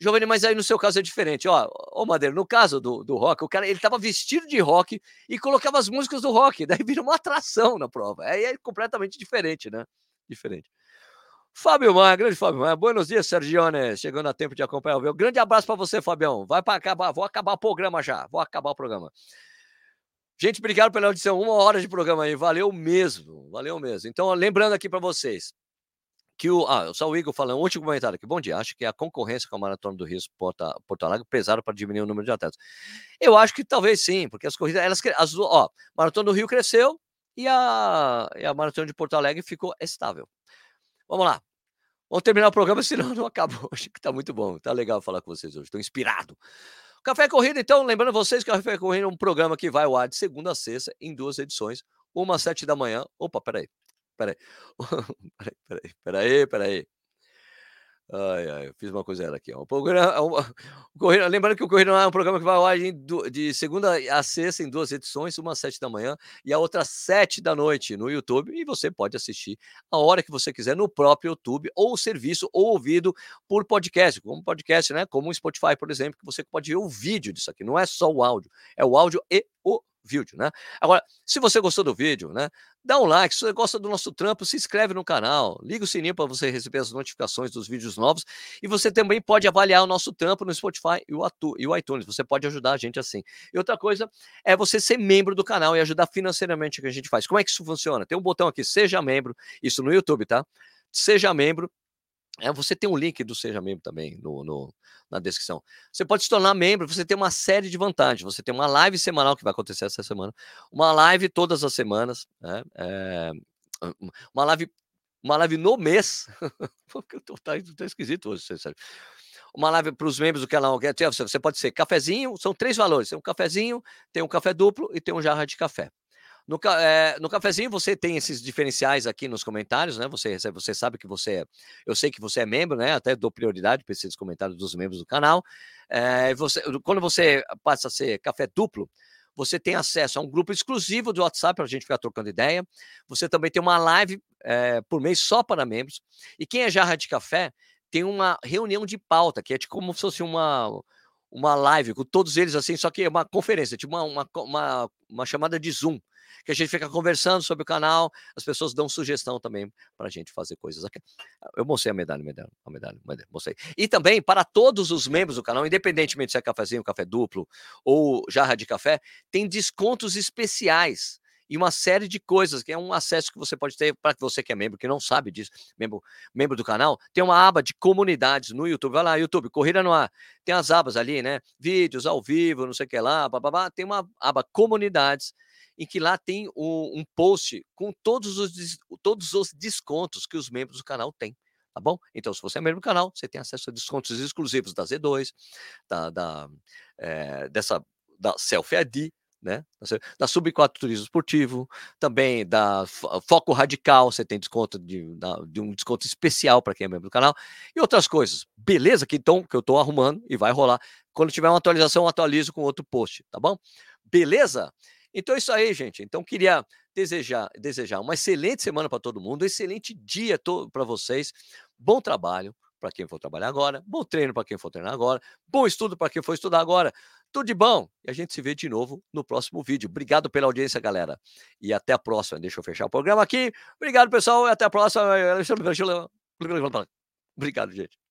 Speaker 1: Giovanni, mas aí no seu caso é diferente. Ó, ô Madeira, no caso do, do rock, o cara ele tava vestido de rock e colocava as músicas do rock. Daí vira uma atração na prova. Aí é completamente diferente, né? Diferente. Fábio Maia, grande Fábio Maia. Buenos dias, Sergione. Chegando a tempo de acompanhar o meu. Grande abraço para você, Fabião. Vai para acabar, vou acabar o programa já. Vou acabar o programa. Gente, obrigado pela audição. Uma hora de programa aí. Valeu mesmo. Valeu mesmo. Então, lembrando aqui para vocês que o. Ah, só o Igor falando, um último comentário aqui. Bom dia. Acho que a concorrência com a Maratona do Rio Porto, Porto Alegre pesaram para diminuir o número de atletas. Eu acho que talvez sim, porque as corridas, elas. As, ó, Maratona do Rio cresceu e a, e a Maratona de Porto Alegre ficou estável. Vamos lá. Vamos terminar o programa, senão não acabou. Acho que tá muito bom. Tá legal falar com vocês hoje. Estou inspirado. Café Corrida, então, lembrando vocês que o Café Corrida é um programa que vai ao ar de segunda a sexta, em duas edições, uma às sete da manhã. Opa, peraí, peraí, peraí, peraí, peraí, peraí. Ai, ai, eu fiz uma coisa aqui. Ó. O programa, é o, Correio, lembrando que o Correio é um programa que vai ao ar de segunda a sexta em duas edições, uma às sete da manhã e a outra às sete da noite no YouTube. E você pode assistir a hora que você quiser no próprio YouTube, ou o serviço, ou ouvido por podcast, como podcast, né? Como o Spotify, por exemplo, que você pode ver o vídeo disso aqui. Não é só o áudio, é o áudio e o vídeo, né? Agora, se você gostou do vídeo, né? Dá um like, se você gosta do nosso trampo, se inscreve no canal, liga o sininho para você receber as notificações dos vídeos novos e você também pode avaliar o nosso trampo no Spotify e o, iTunes, você pode ajudar a gente assim. E outra coisa é você ser membro do canal e ajudar financeiramente o que a gente faz. Como é que isso funciona? Tem um botão aqui, seja membro, isso no YouTube, tá? Seja membro, É, você tem um link do Seja Membro também no, no- na descrição. Você pode se tornar membro, você tem uma série de vantagens. Você tem uma live semanal que vai acontecer essa semana, uma live todas as semanas, né? É, um- uma live, uma live no mês. Tá, tá esquisito hoje, sério. Uma live para os membros do canal. é- você pode ser cafezinho, são três valores: tem um cafezinho, tem um café duplo e tem um jarra de café. No, eh, no cafezinho você tem esses diferenciais aqui nos comentários, né? Você você sabe que você é, eu sei que você é membro, né? Até dou prioridade para esses comentários dos membros do canal. Eh, você, quando você passa a ser café duplo, você tem acesso a um grupo exclusivo do WhatsApp para a gente ficar trocando ideia. Você também tem uma live eh, por mês só para membros. E quem é jarra de café tem uma reunião de pauta, que é tipo como se fosse uma, uma live com todos eles, assim, só que é uma conferência, tipo uma, uma, uma, uma chamada de Zoom, que a gente fica conversando sobre o canal, as pessoas dão sugestão também para a gente fazer coisas aqui. Eu mostrei a medalha, medalha, a medalha, medalha, mostrei. E também para todos os membros do canal, independentemente se é cafezinho, café duplo ou jarra de café, tem descontos especiais e uma série de coisas, que é um acesso que você pode ter para você que é membro, que não sabe disso, membro, membro do canal, tem uma aba de comunidades no YouTube. Vai lá, YouTube, Corrida no Ar. Tem as abas ali, né? Vídeos ao vivo, não sei o que lá, bababá. Tem uma aba comunidades, em que lá tem um, um post com todos os, todos os descontos que os membros do canal têm. Tá bom? Então, se você é membro do canal, você tem acesso a descontos exclusivos da Z2, da, da, eh, dessa da Selfie ID, né? Da Sub 4 Turismo Esportivo, também da Fo- Foco Radical, você tem desconto de, de um desconto especial para quem é membro do canal e outras coisas. Beleza? Que então que eu estou arrumando e vai rolar. Quando tiver uma atualização, eu atualizo com outro post, tá bom? Beleza? Então é isso aí, gente. Então queria desejar desejar uma excelente semana para todo mundo, um excelente dia para vocês. Bom trabalho para quem for trabalhar agora, bom treino para quem for treinar agora, bom estudo para quem for estudar agora. Tudo de bom. E a gente se vê de novo no próximo vídeo. Obrigado pela audiência, galera. E até a próxima. Deixa eu fechar o programa aqui. Obrigado, pessoal. E até a próxima. Obrigado, gente.